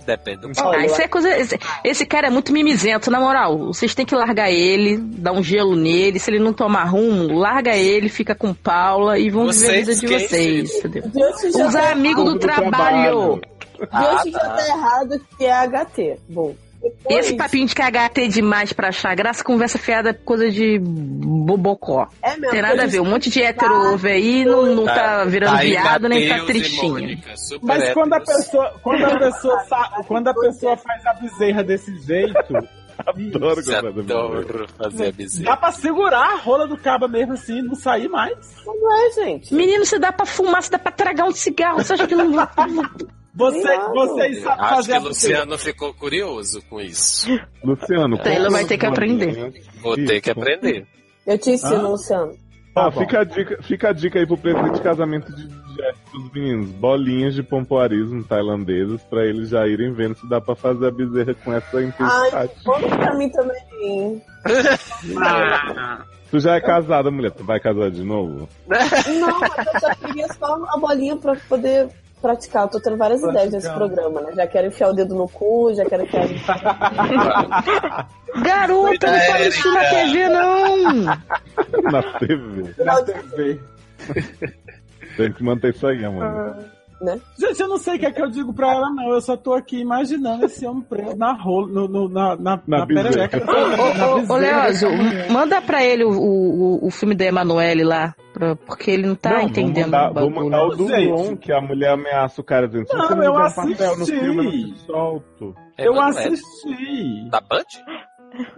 Depende do. Ah, isso é coisa. Esse, esse cara é muito mimizento, na moral. Vocês têm que largar ele, dar um gelo nele. Se ele não tomar rumo, larga ele, fica com Paula e vão viver a vida Vocês de vocês, entendeu? Deus já Usar tá amigo do Do trabalho. Ah, Deus já tá. tá errado que é HT. Bom. Depois- Esse papinho de que é HT demais pra achar graça, conversa fiada, coisa de bobocó. É mesmo. Tem nada a ver. Um monte de hétero ouve aí, não, não tá virando aí viado nem tá e tristinho. Mas quando a pessoa, quando a pessoa, sa- quando a pessoa faz a bezerra desse jeito, Adoro Você adoro fazer a bezerra. dá pra segurar a rola do cabo mesmo assim, não sair mais. Não é, gente. Menino, se dá pra fumar, se dá pra tragar um cigarro, você acha que não vai. Você, Não. vocês sabem Acho fazer que o Luciano ficou curioso com isso. Luciano, Taylor conta vai ter que aprender. bolinhas. Vou Isso, ter que aprender. Eu te ensino, Hã? Luciano. Ó, Tá bom. fica, a dica, fica a dica aí pro presente de casamento de Jeff pros meninos. Bolinhas de pompoarismo tailandeses pra eles já irem vendo se dá pra fazer a bezerra com essa Ai, intensidade. conta pra mim também. Tu já é casada, mulher. Tu vai casar de novo? Não, mas eu só queria só a bolinha pra poder praticar. Eu tô tendo várias ideias nesse programa, né? Já quero enfiar o dedo no cu, já quero enfiar. Garota, não fala isso na TV, não! Na TV. Na TV. Tem que manter isso aí, amor. Né? Gente, eu não sei o que é que eu digo pra ela, não. Eu só tô aqui imaginando esse homem preso na rola, no, no- na, na, Na na perereca. Ô. Leózio, manda pra ele o, o, o filme da Emanuele lá, pra- porque ele não tá Não, entendendo Vou mandar, o vou mandar o do Gente. Ron, que a mulher ameaça o cara dizendo: Não, não eu um papel no assisti. filme, eu solto. Eu Emanuele. assisti. Da Band?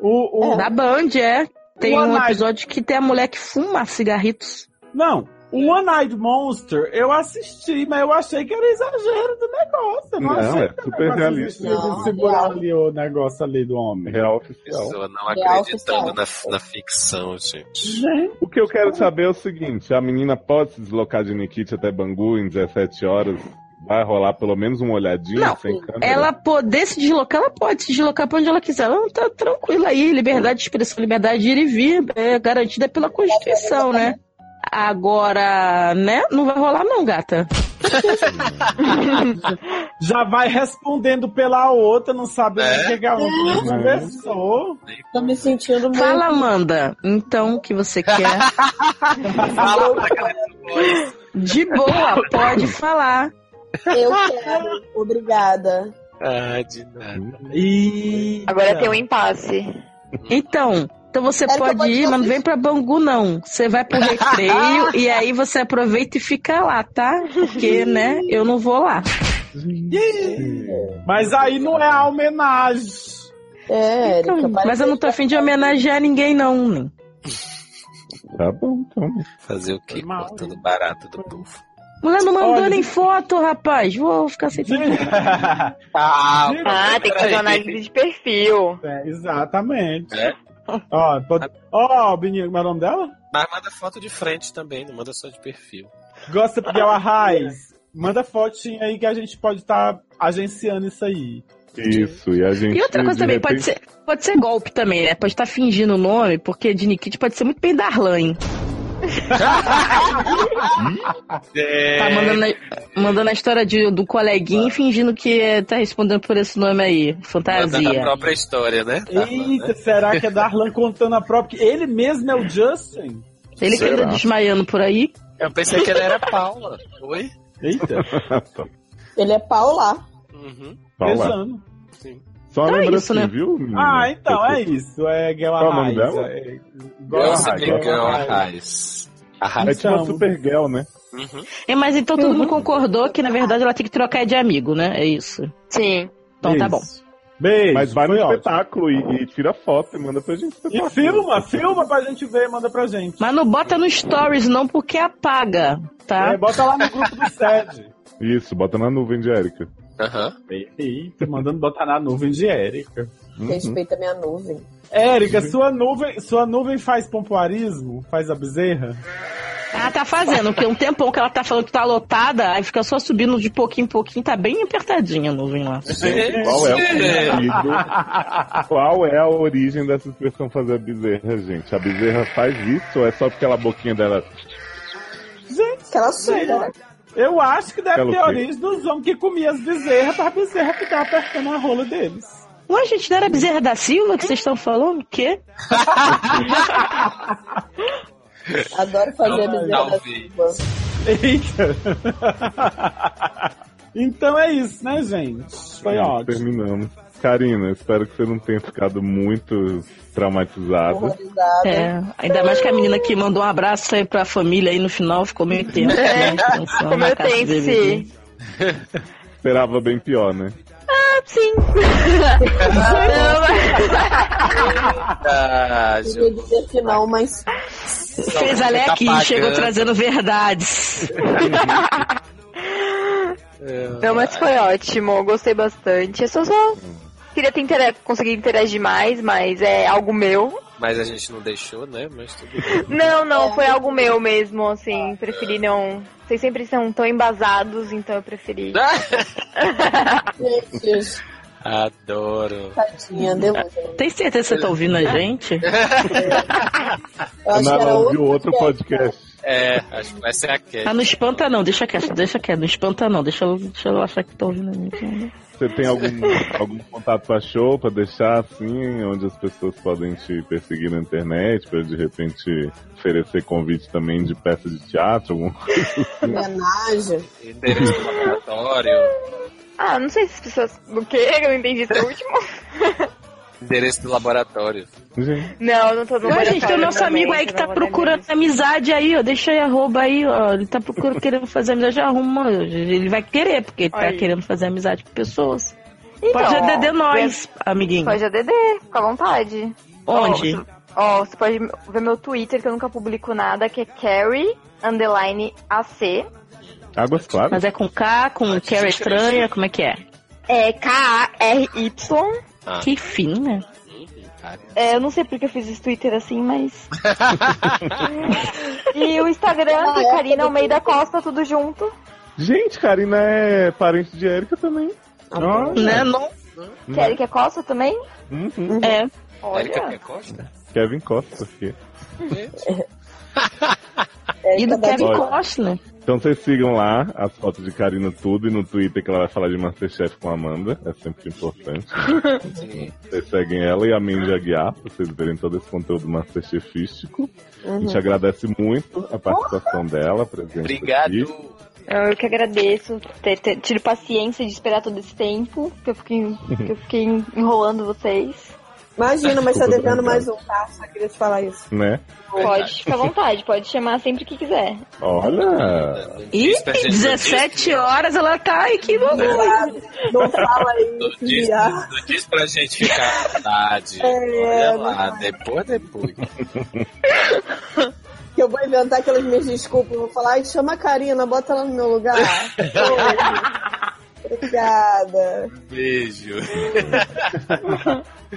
O, o, Da Band, é. Tem One um episódio que tem a mulher que fuma cigarritos. Não, o One Eyed Monster eu assisti, mas eu achei que era exagero do negócio. Eu não, Não, achei é super realista. Não, segurar real. ali o negócio ali do homem. Real oficial. Pessoa não Real acreditando na, na ficção, gente. Gente, O que eu quero saber é o seguinte: a menina pode se deslocar de Nikit até Bangu em 17 horas? Vai rolar pelo menos uma olhadinha Não, sem câmera? Ela poder se deslocar, ela pode se deslocar pra onde ela quiser. Ela tá tranquila aí, liberdade de expressão, liberdade de ir e vir, é garantida pela Constituição, né? Agora, né? Não vai rolar não, gata. Já vai respondendo pela outra, não sabe É. o que que a outra conversou. Tô me sentindo muito. Fala, Amanda. Então, o que você quer? Fala pra galera. De boa, pode falar. Eu quero. Obrigada. Ah, de nada. E Agora tem um impasse. Então, então você pode pode ir, mas não vem pra Bangu, não. Você vai pro recreio e aí você aproveita e fica lá, tá? Porque, né, eu não vou lá. Mas aí não é a homenagem. É. Então, parece mas eu não tô afim de homenagear ninguém, não. né? Tá bom, então. Fazer o quê? Mal, Cortando barato do povo. Mulher não mandou Olha, nem foto, rapaz. Vou ficar sem tempo. Ah, Ah, tem que fazer uma análise de perfil. É, exatamente. É? Ó, pode... Ó, Beninha, como é o nome dela? Mas manda foto de frente também, não manda só de perfil. Gosta de Ela Raiz. Manda fotinha aí que a gente pode estar agenciando isso aí. Isso, e a gente. E outra coisa também, pode repente- ser, pode ser golpe também, né? Pode estar fingindo o nome, porque de Nikit pode ser muito bem Darlan, hein? É, Tá mandando, a- mandando a história de, do coleguinha fingindo que é, tá respondendo por esse nome aí. mandando a Fantasia. própria história, né? Eita, será que é Darlan contando a própria. Ele mesmo é o Justin? Ele que anda Será? desmaiando por aí. Eu pensei que ele era Paula. Oi? Eita, Ele é Paula. Uhum. Paula. pesando. Só Então é lembra isso, assim, né? viu? Ah, então é isso. É Gela Qual o nome Raiz. dela? É, Raiz, é Gela Raiz. É tipo a Então. Supergirl, né? Uhum. É, mas então todo mundo concordou que, na verdade, ela tem que trocar de amigo, né? É isso. Sim. Então tá bom. Beijo. Mas vai no espetáculo e, e tira foto e manda pra gente. E filma, filma pra gente ver, manda pra gente. Mas não bota no stories, não, porque apaga, tá? É, bota lá no grupo do SED. Isso, bota na nuvem de Érica. Aham. Eita, mandando botar na nuvem de Érica. Uhum. Respeita minha nuvem. Érica, sua nuvem, sua nuvem faz pompoarismo? Faz a bezerra? Ah, tá fazendo, porque um tempão que ela tá falando que tá lotada, aí fica só subindo de pouquinho em pouquinho, tá bem apertadinha a nuvem lá. Qual é o? Qual é a origem dessa expressão fazer a bezerra, gente? A bezerra faz isso ou é só porque ela a boquinha dela. Gente, Aquela suga, né? Eu acho que deve Pelo ter origem dos homens que comiam as bezerras pra bezerra ficar apertando a rola deles. Ué, gente, não era Bezerra da Silva que vocês estão falando? O quê? Adoro fazer a bezerra da Talvez. Silva. Eita! então é isso, né, gente? Foi ótimo. Terminamos. Karina, espero que você não tenha ficado muito traumatizada. É, ainda mais que a menina que mandou um abraço aí pra família aí no final ficou meio tenso. né? Como eu tenho. Esperava bem pior, né? Sim. Ah. Queria dizer que não, mas Fez a Tá e pagando. chegou trazendo verdades. Não, mas foi ótimo. Gostei bastante. Eu só, só queria ter intera- conseguir interagir mais, mas é algo meu. Mas a gente não deixou, né? Mas tudo bem. Não, não, foi algo meu mesmo, assim. Preferi não. Vocês sempre são tão embasados, então eu preferi. Adoro. tadinha, deu. Tem certeza que você tá ouvindo a gente? Eu acho Não, ouviu outro podcast. É, acho que vai ser a Cat. Ah, não espanta não, deixa quieto, deixa quieto, não espanta não, deixa eu, deixa eu achar que tá ouvindo a gente. Você tem algum, algum contato pra show pra deixar assim, onde as pessoas podem te perseguir na internet, pra de repente oferecer convite também de peça de teatro, alguma coisa? homenagem. Endereço do laboratório. Ah, não sei se as pessoas. O quê? Eu não entendi esse último. Endereço do laboratório. Não, não tô no Não, gente, tem o nosso no amigo aí que tá procurando mesmo. amizade aí, ó. Deixa aí arroba aí, ó. Ele tá procurando, querendo fazer amizade, arruma. Ele vai querer, porque ele tá Aí. querendo fazer amizade com pessoas. Então, Pode ó, ADD nós, amiguinho. Pode ADD, fica à vontade. Onde? Ó, você pode ver meu Twitter, que eu nunca publico nada, que é Carrie, underline AC. águas claras? Mas é com K, com Cara estranha, como é que é? É K-A-R-Y. Ah. Que fina. É, eu não sei porque eu fiz esse Twitter assim, mas. e o Instagram, que é Karina Almeida Costa, tudo junto. Gente, Karina é parente de Erika também. Olha. Né? Não. Quer que é Costa também? Uhum. É. Érica Olha. Costa? Kevin Costa, aqui. É, E do Kevin vez- Costner. Então vocês sigam lá as fotos de Karina tudo e no Twitter que ela vai falar de Masterchef com a Amanda. É sempre importante. Vocês seguem ela e a Mindy Aguiar pra vocês verem todo esse conteúdo Masterchefístico. A gente agradece muito a participação dela, a presença Obrigado. aqui. Eu que agradeço ter, ter tido paciência de esperar todo esse tempo, que eu fiquei, que eu fiquei enrolando vocês. Imagina, mas tá devendo mais um, tá? Só queria te falar isso. Né? Pode ficar à vontade, pode chamar sempre que quiser. Olha! Ih, Diz pra gente, 17 horas ela tá aqui no Não fala aí, Não diz, não diz pra gente ficar à vontade. É, Olha lá, depois, depois. Que eu vou inventar aquelas minhas desculpas. Vou falar, ai, chama a Karina, bota ela no meu lugar. Obrigada. Beijo.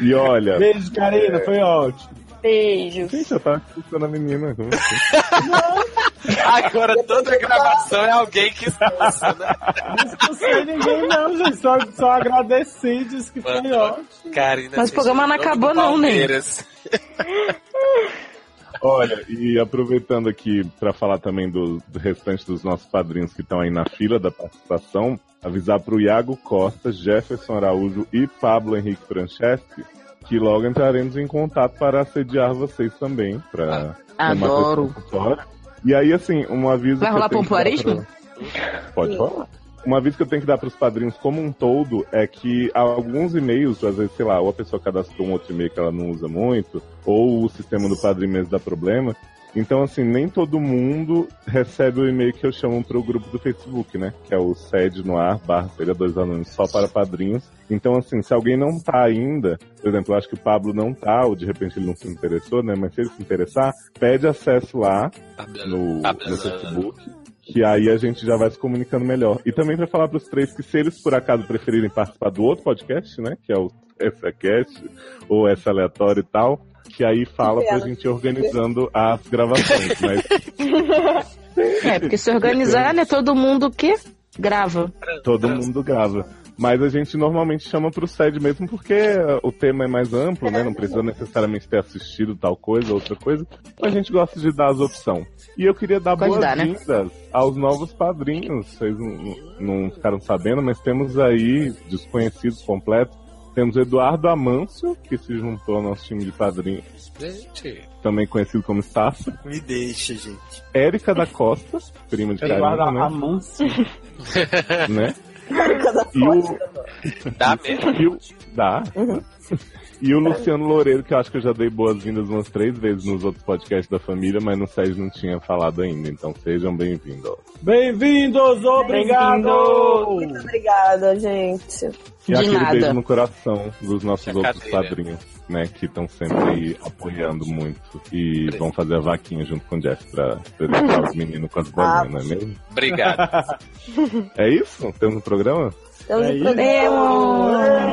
E olha, Beijo, Karina, foi ótimo. Beijos. gente, eu tava escutando a menina. Como assim? Agora toda gravação é alguém que escuta, né? Não sei ninguém não, gente. Só, só agradeci e disse que foi Mano, ótimo. Karina Mas o programa não acabou não, né? Olha, e aproveitando aqui para falar também do, do restante dos nossos padrinhos que estão aí na fila da participação, avisar para o Iago Costa, Jefferson Araújo e Pablo Henrique Franceschi que logo entraremos em contato para assediar vocês também, para Adoro. E aí, assim, um aviso. Vai rolar pompoarismo? pra- Pode rolar. Um aviso que eu tenho que dar para os padrinhos como um todo é que alguns e-mails, às vezes, sei lá, ou a pessoa cadastrou um outro e-mail que ela não usa muito, ou o sistema do padrinho mesmo dá problema. Então, assim, nem todo mundo recebe o e-mail que eu chamo para o grupo do Facebook, né? Que é o sede no ar, barra seria dois alunos só para padrinhos. Então, assim, se alguém não tá ainda, por exemplo, eu acho que o Pablo não tá, ou de repente ele não se interessou, né? Mas se ele se interessar, pede acesso lá no, no Facebook. Que aí a gente já vai se comunicando melhor. E também para falar para os três que se eles por acaso preferirem participar do outro podcast, né? Que é o essa cast ou essa aleatório e tal, que aí fala pra gente ir organizando as gravações. Mas É, porque se organizar, né? Todo mundo que grava. todo mundo grava. Mas a gente normalmente chama pro SED mesmo porque o tema é mais amplo, né? Não precisa necessariamente ter assistido tal coisa, outra coisa. A gente gosta de dar as opções. E eu queria dar né? boas-vindas aos novos padrinhos. Vocês não, não ficaram sabendo, mas temos aí desconhecidos completos. Temos Eduardo Amâncio, que se juntou ao nosso time de padrinhos, Gente, também conhecido como Sassa. Me deixa, gente. Érica da Costa, prima de Eduardo Karina, né? Amâncio. né? Cada E o, dá mesmo. E o, dá. E o Luciano Loureiro, que eu acho que eu já dei boas-vindas umas três vezes nos outros podcasts da família, mas no SED não tinha falado ainda. Então sejam bem-vindos. Bem-vindos, obrigado! Muito obrigada, gente. E De aquele nada. beijo no coração dos nossos outros padrinhos, né? Que estão sempre aí apoiando muito. E vão fazer a vaquinha junto com o Jeff pra presentar os meninos com as bolinhas, não é mesmo? Obrigado. É isso? Temos um programa? Temos É um isso. programa.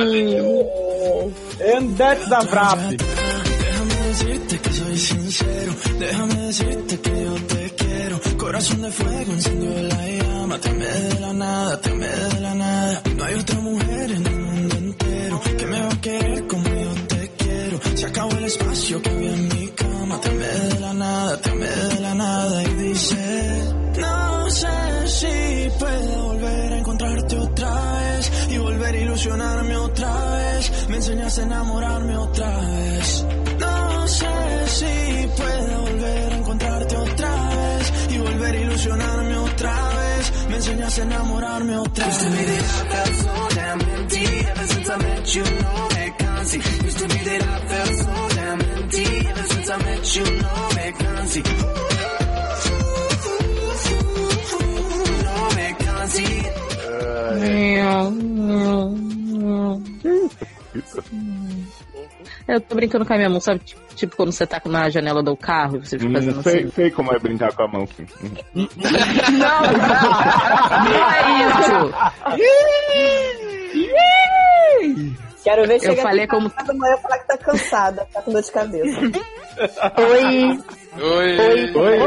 And that's a wrap. Déjame decirte que soy sincero, déjame decirte que yo te quiero. Corazón de fuego encendió la llama, te de la nada, te de la nada. No hay otra mujer en el mundo entero que me va a querer como yo te quiero. Se acabó el espacio que había en mi cama, te de la nada, te de la nada y dice, no sé si puedo volver a ilusionarme otra vez. Me enseñas a enamorarme otra vez. No sé si puedo volver a encontrarte otra vez y volver a ilusionarme otra vez. Me enseñas a enamorarme otra vez. Used to be that I felt so damn empty ever since I met you. No vacancy. Used to be that I felt so damn empty ever since I met you. No vacancy. Eu tô brincando com a minha mão, sabe? Tipo, tipo quando você tá na janela do carro e você fica fazendo sei, assim. sei como é brincar com a mão, sim. Não, não é isso. Quero ver Eu chegar falei como- da manhã e falar que tá cansada, tá com dor de cabeça. Oi. Oi. Oi!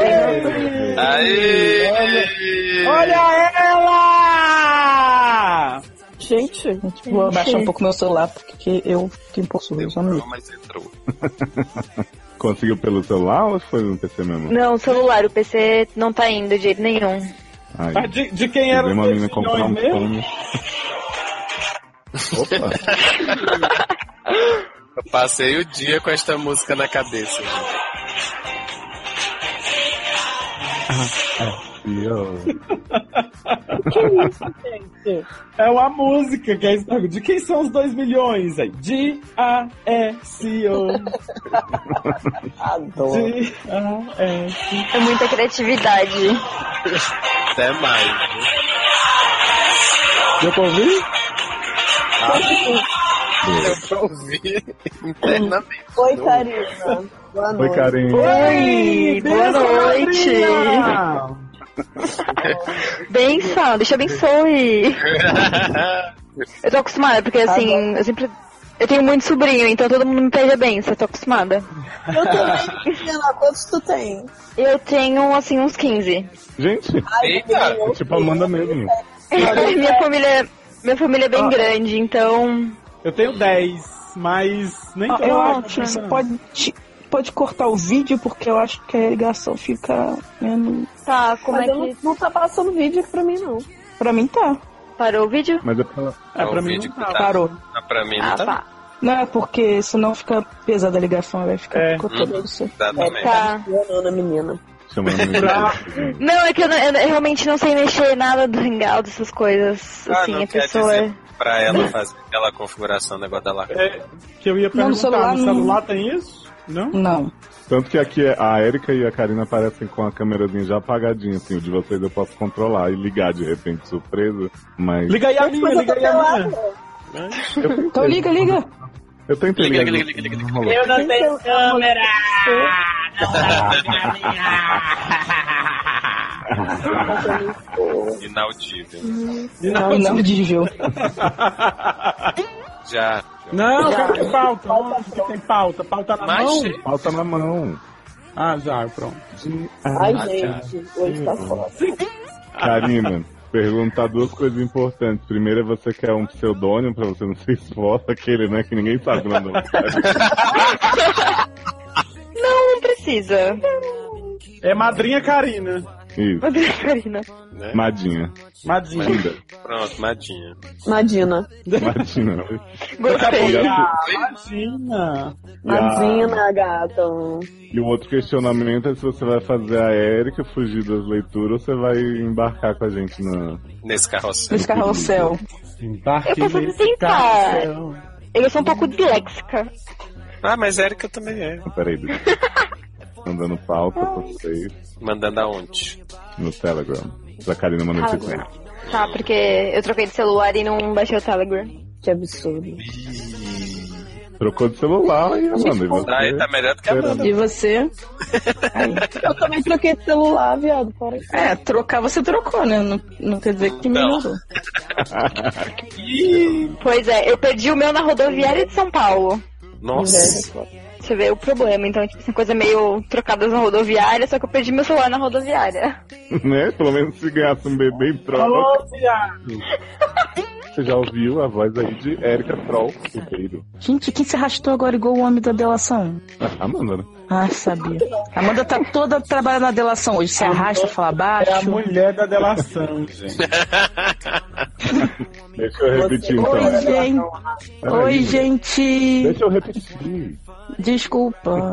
Aê! Olha ela! Gente, Vou abaixar um pouco meu celular porque eu fiquei um pouco surdo, Não, mas entrou. Conseguiu pelo celular ou foi no PC mesmo? Não, celular, o PC não tá indo de jeito nenhum. Ai, Mas de, de quem era os uma menina comprar um milhões mesmo? fone. Opa, Eu passei o dia com esta música na cabeça. e eu... Que isso, gente? É uma música que é isso. De quem são os 2 milhões? Aí, D-A-S-O. Adoro. D-A-S. É muita criatividade. Até mais. Deu pra ouvir? Eu ouvir internamente. Oi, Karina. Boa Oi, noite. Karim. Oi, boa noite. Sabrina! Benção, deixa eu abençoe. Eu tô acostumada, porque assim, eu sempre. Eu tenho muito sobrinho, então todo mundo me pede a benção, eu tô acostumada. Eu também, Karina. Quantos tu tem? Eu tenho, assim, uns 15. Gente, Eita! é tipo Amanda mesmo. minha família. Minha família é bem grande, então. Eu tenho 10, mas nem Ah, eu lá, acho que você pode, pode cortar o vídeo, porque eu acho que a ligação fica menos. Tá, como Mas é eu não, que. não tá passando vídeo aqui pra mim, não. Pra mim tá. Parou o vídeo? Mas é pra... É, pra o mim vídeo não tá. tá. Parou. Ah, pra mim não Ah, tá. tá. Não é porque senão fica pesada a ligação, vai ficar É. picoteando isso. Exatamente. Tá. Eu não, menina. menina. Não, é que eu, não- eu realmente não sei mexer nada do Hangout, essas coisas. Ah, assim, não a quer pessoa. dizer pra ela fazer aquela configuração, o negócio dela. É, que eu ia Não, no perguntar, celular no celular tem isso? Não? Não. Tanto que aqui é- a Erika e a Karina aparecem com a câmerazinha já apagadinha, assim. O de vocês eu posso controlar e ligar de repente, surpresa. Mas. Liga aí a minha, liga aí a minha. Então liga, liga. Eu tentei Liga, liga, liga, liga, não rolou. Eu não tenho câmera. Não, inaudível. Já. Não, cadê pauta? Onde que tem pauta? Pauta na Mas, mão? gente, Falta na mão. Ah, já, pronto. Ai, gente, hoje tá foda. Karina, perguntar duas coisas importantes. Primeiro você quer um pseudônimo pra você não se expor, aquele, né? Que ninguém sabe o nome. Não, não precisa. É Madrinha Karina. Isso, Madrinha Karina. né? Madinha. Madinha. Linda. Pronto, Madinha. Madina. Madinha. Gostei. Ah, Madinha. Madina, gata. E o outro questionamento é se você vai fazer a Erika fugir das leituras ou você vai embarcar com a gente na. Nesse carrossel. Nesse carrossel. Embarque Eu posso nesse tentar. carrossel. Eu sou um pouco disléxica. Ah, mas Érica também é. Peraí, mandando pauta pra vocês Mandando aonde? no Telegram. A Karina mandou esse Telegram. Tá, porque eu troquei de celular e não baixei o Telegram. Que absurdo. Trocou de celular e Amanda. E você? Aí tá melhor do que a Amanda. E você? Eu também troquei de celular, viado. Para. É, trocar você trocou, né? Não, não quer dizer que Não. melhorou. Pois é, eu perdi o meu na rodoviária de São Paulo. Nossa. Você vê o problema. Então, tipo, assim, coisa meio trocadas na rodoviária, só que eu perdi meu celular na rodoviária. né? Pelo menos se ganhasse um bebê em troca. Alô, viado. Você já ouviu a voz aí de Erika Troll, primeiro. Gente, quem se arrastou agora igual o homem da delação? Amanda, né? Ah, sabia. A Amanda tá toda trabalhando na delação hoje. Se arrasta, fala É a baixo. mulher da delação, gente. Deixa eu repetir Oi, então. gente. Peraí. Oi, gente. Deixa eu repetir. Desculpa.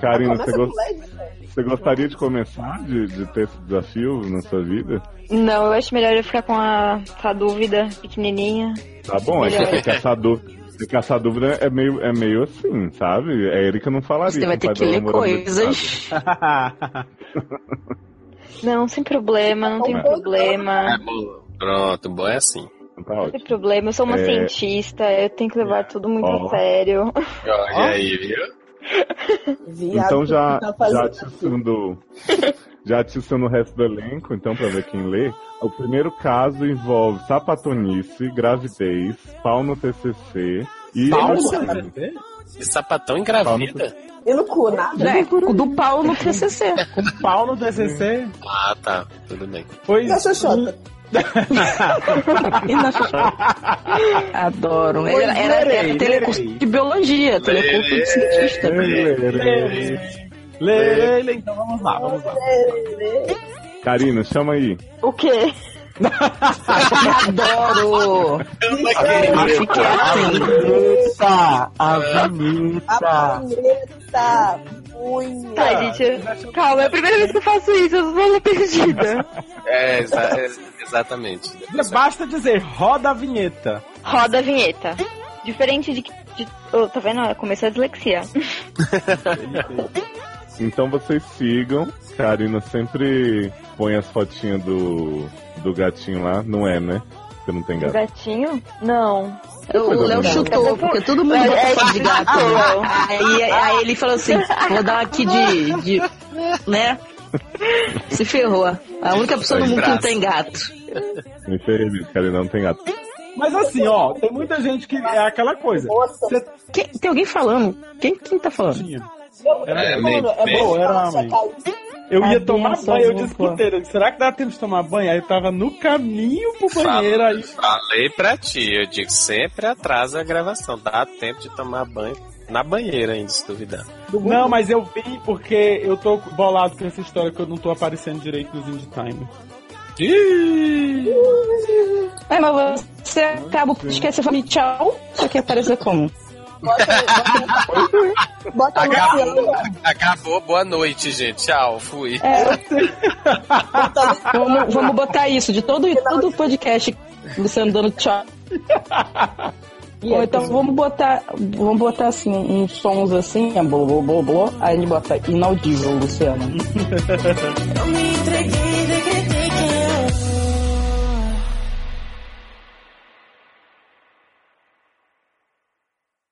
Karina, você, com gos- LED. você gostaria de começar, de, de ter esse desafio na sua vida? Não, eu acho melhor eu ficar com a, com a dúvida pequenininha. Tá bom, é que, é que essa dúvida. é que essa dúvida é meio, é meio assim, sabe? A Erika não falaria. Você vai ter que ler coisas. Não, sem problema, não tem É. problema. É bom. Pronto, bom é assim. Tá Não ótimo. tem problema, eu sou uma É. cientista, eu tenho que levar tudo muito Ó. a sério. Olha aí, viu? Viado, Então já, tá já fazendo atiçando, já atiçando o resto do elenco, então pra ver quem lê. O primeiro caso envolve sapatonice, gravidez, pau no TCC e... E sapatão engravida? E no cu, nada. É, do pau no TCC. Com pau no TCC. Ah, tá. Tudo bem. Pois E Xoxota? E. Adoro. Pois Era, era, era telecurso de biologia, telecurso de cientista. Lê, então vamos lá, vamos lá. Karina, chama aí. O quê? Adoro. É assim. Vinheta, a. Vinheta, unha. Tá, gente, eu- calma, é a primeira vez que eu faço isso, eu tô perdida. É, exa- é, exatamente. Basta dizer, roda a vinheta. Roda a vinheta. Diferente de. de oh, tá vendo? Começou a dislexia. Então vocês sigam. Karina sempre põe as fotinhas do, do gatinho lá. Não é, né? Você não tem gato. Gatinho? Não. O Léo chutou, porque todo mundo É, bota é, foto de gato. Aí, aí ele falou assim: vou dar aqui de. de né? Se ferrou. A única pessoa no mundo que não tem gato. Me ferrei nisso, Karina não tem gato. Mas assim, ó, tem muita gente que é aquela coisa. Você Quem- tem alguém falando? Quem, quem tá falando? tinha. Era, É, é Pô, bom. era uma mãe. Eu ia tomar banho, eu disse pro Teiro, será que dá tempo de tomar banho? Aí eu tava no caminho pro banheiro, aí Falei pra ti, eu digo sempre atrasa a gravação. Dá tempo de tomar banho na banheira ainda, se duvidar. Não, mas eu vi porque eu tô bolado com essa história que eu não tô aparecendo direito nos Indie Time. É, mas você acaba podcast, você fala tchau, só que aparecer como? Bota no Acabou, acabou, boa noite, gente. Tchau, fui. Vamos, vamos botar isso. De todo, todo podcast, Luciano dando tchau. Ou então vamos botar, vamos botar assim, uns sons assim, é blá blá blá blá, aí a gente bota inaudível, Luciano. Eu me entreguei,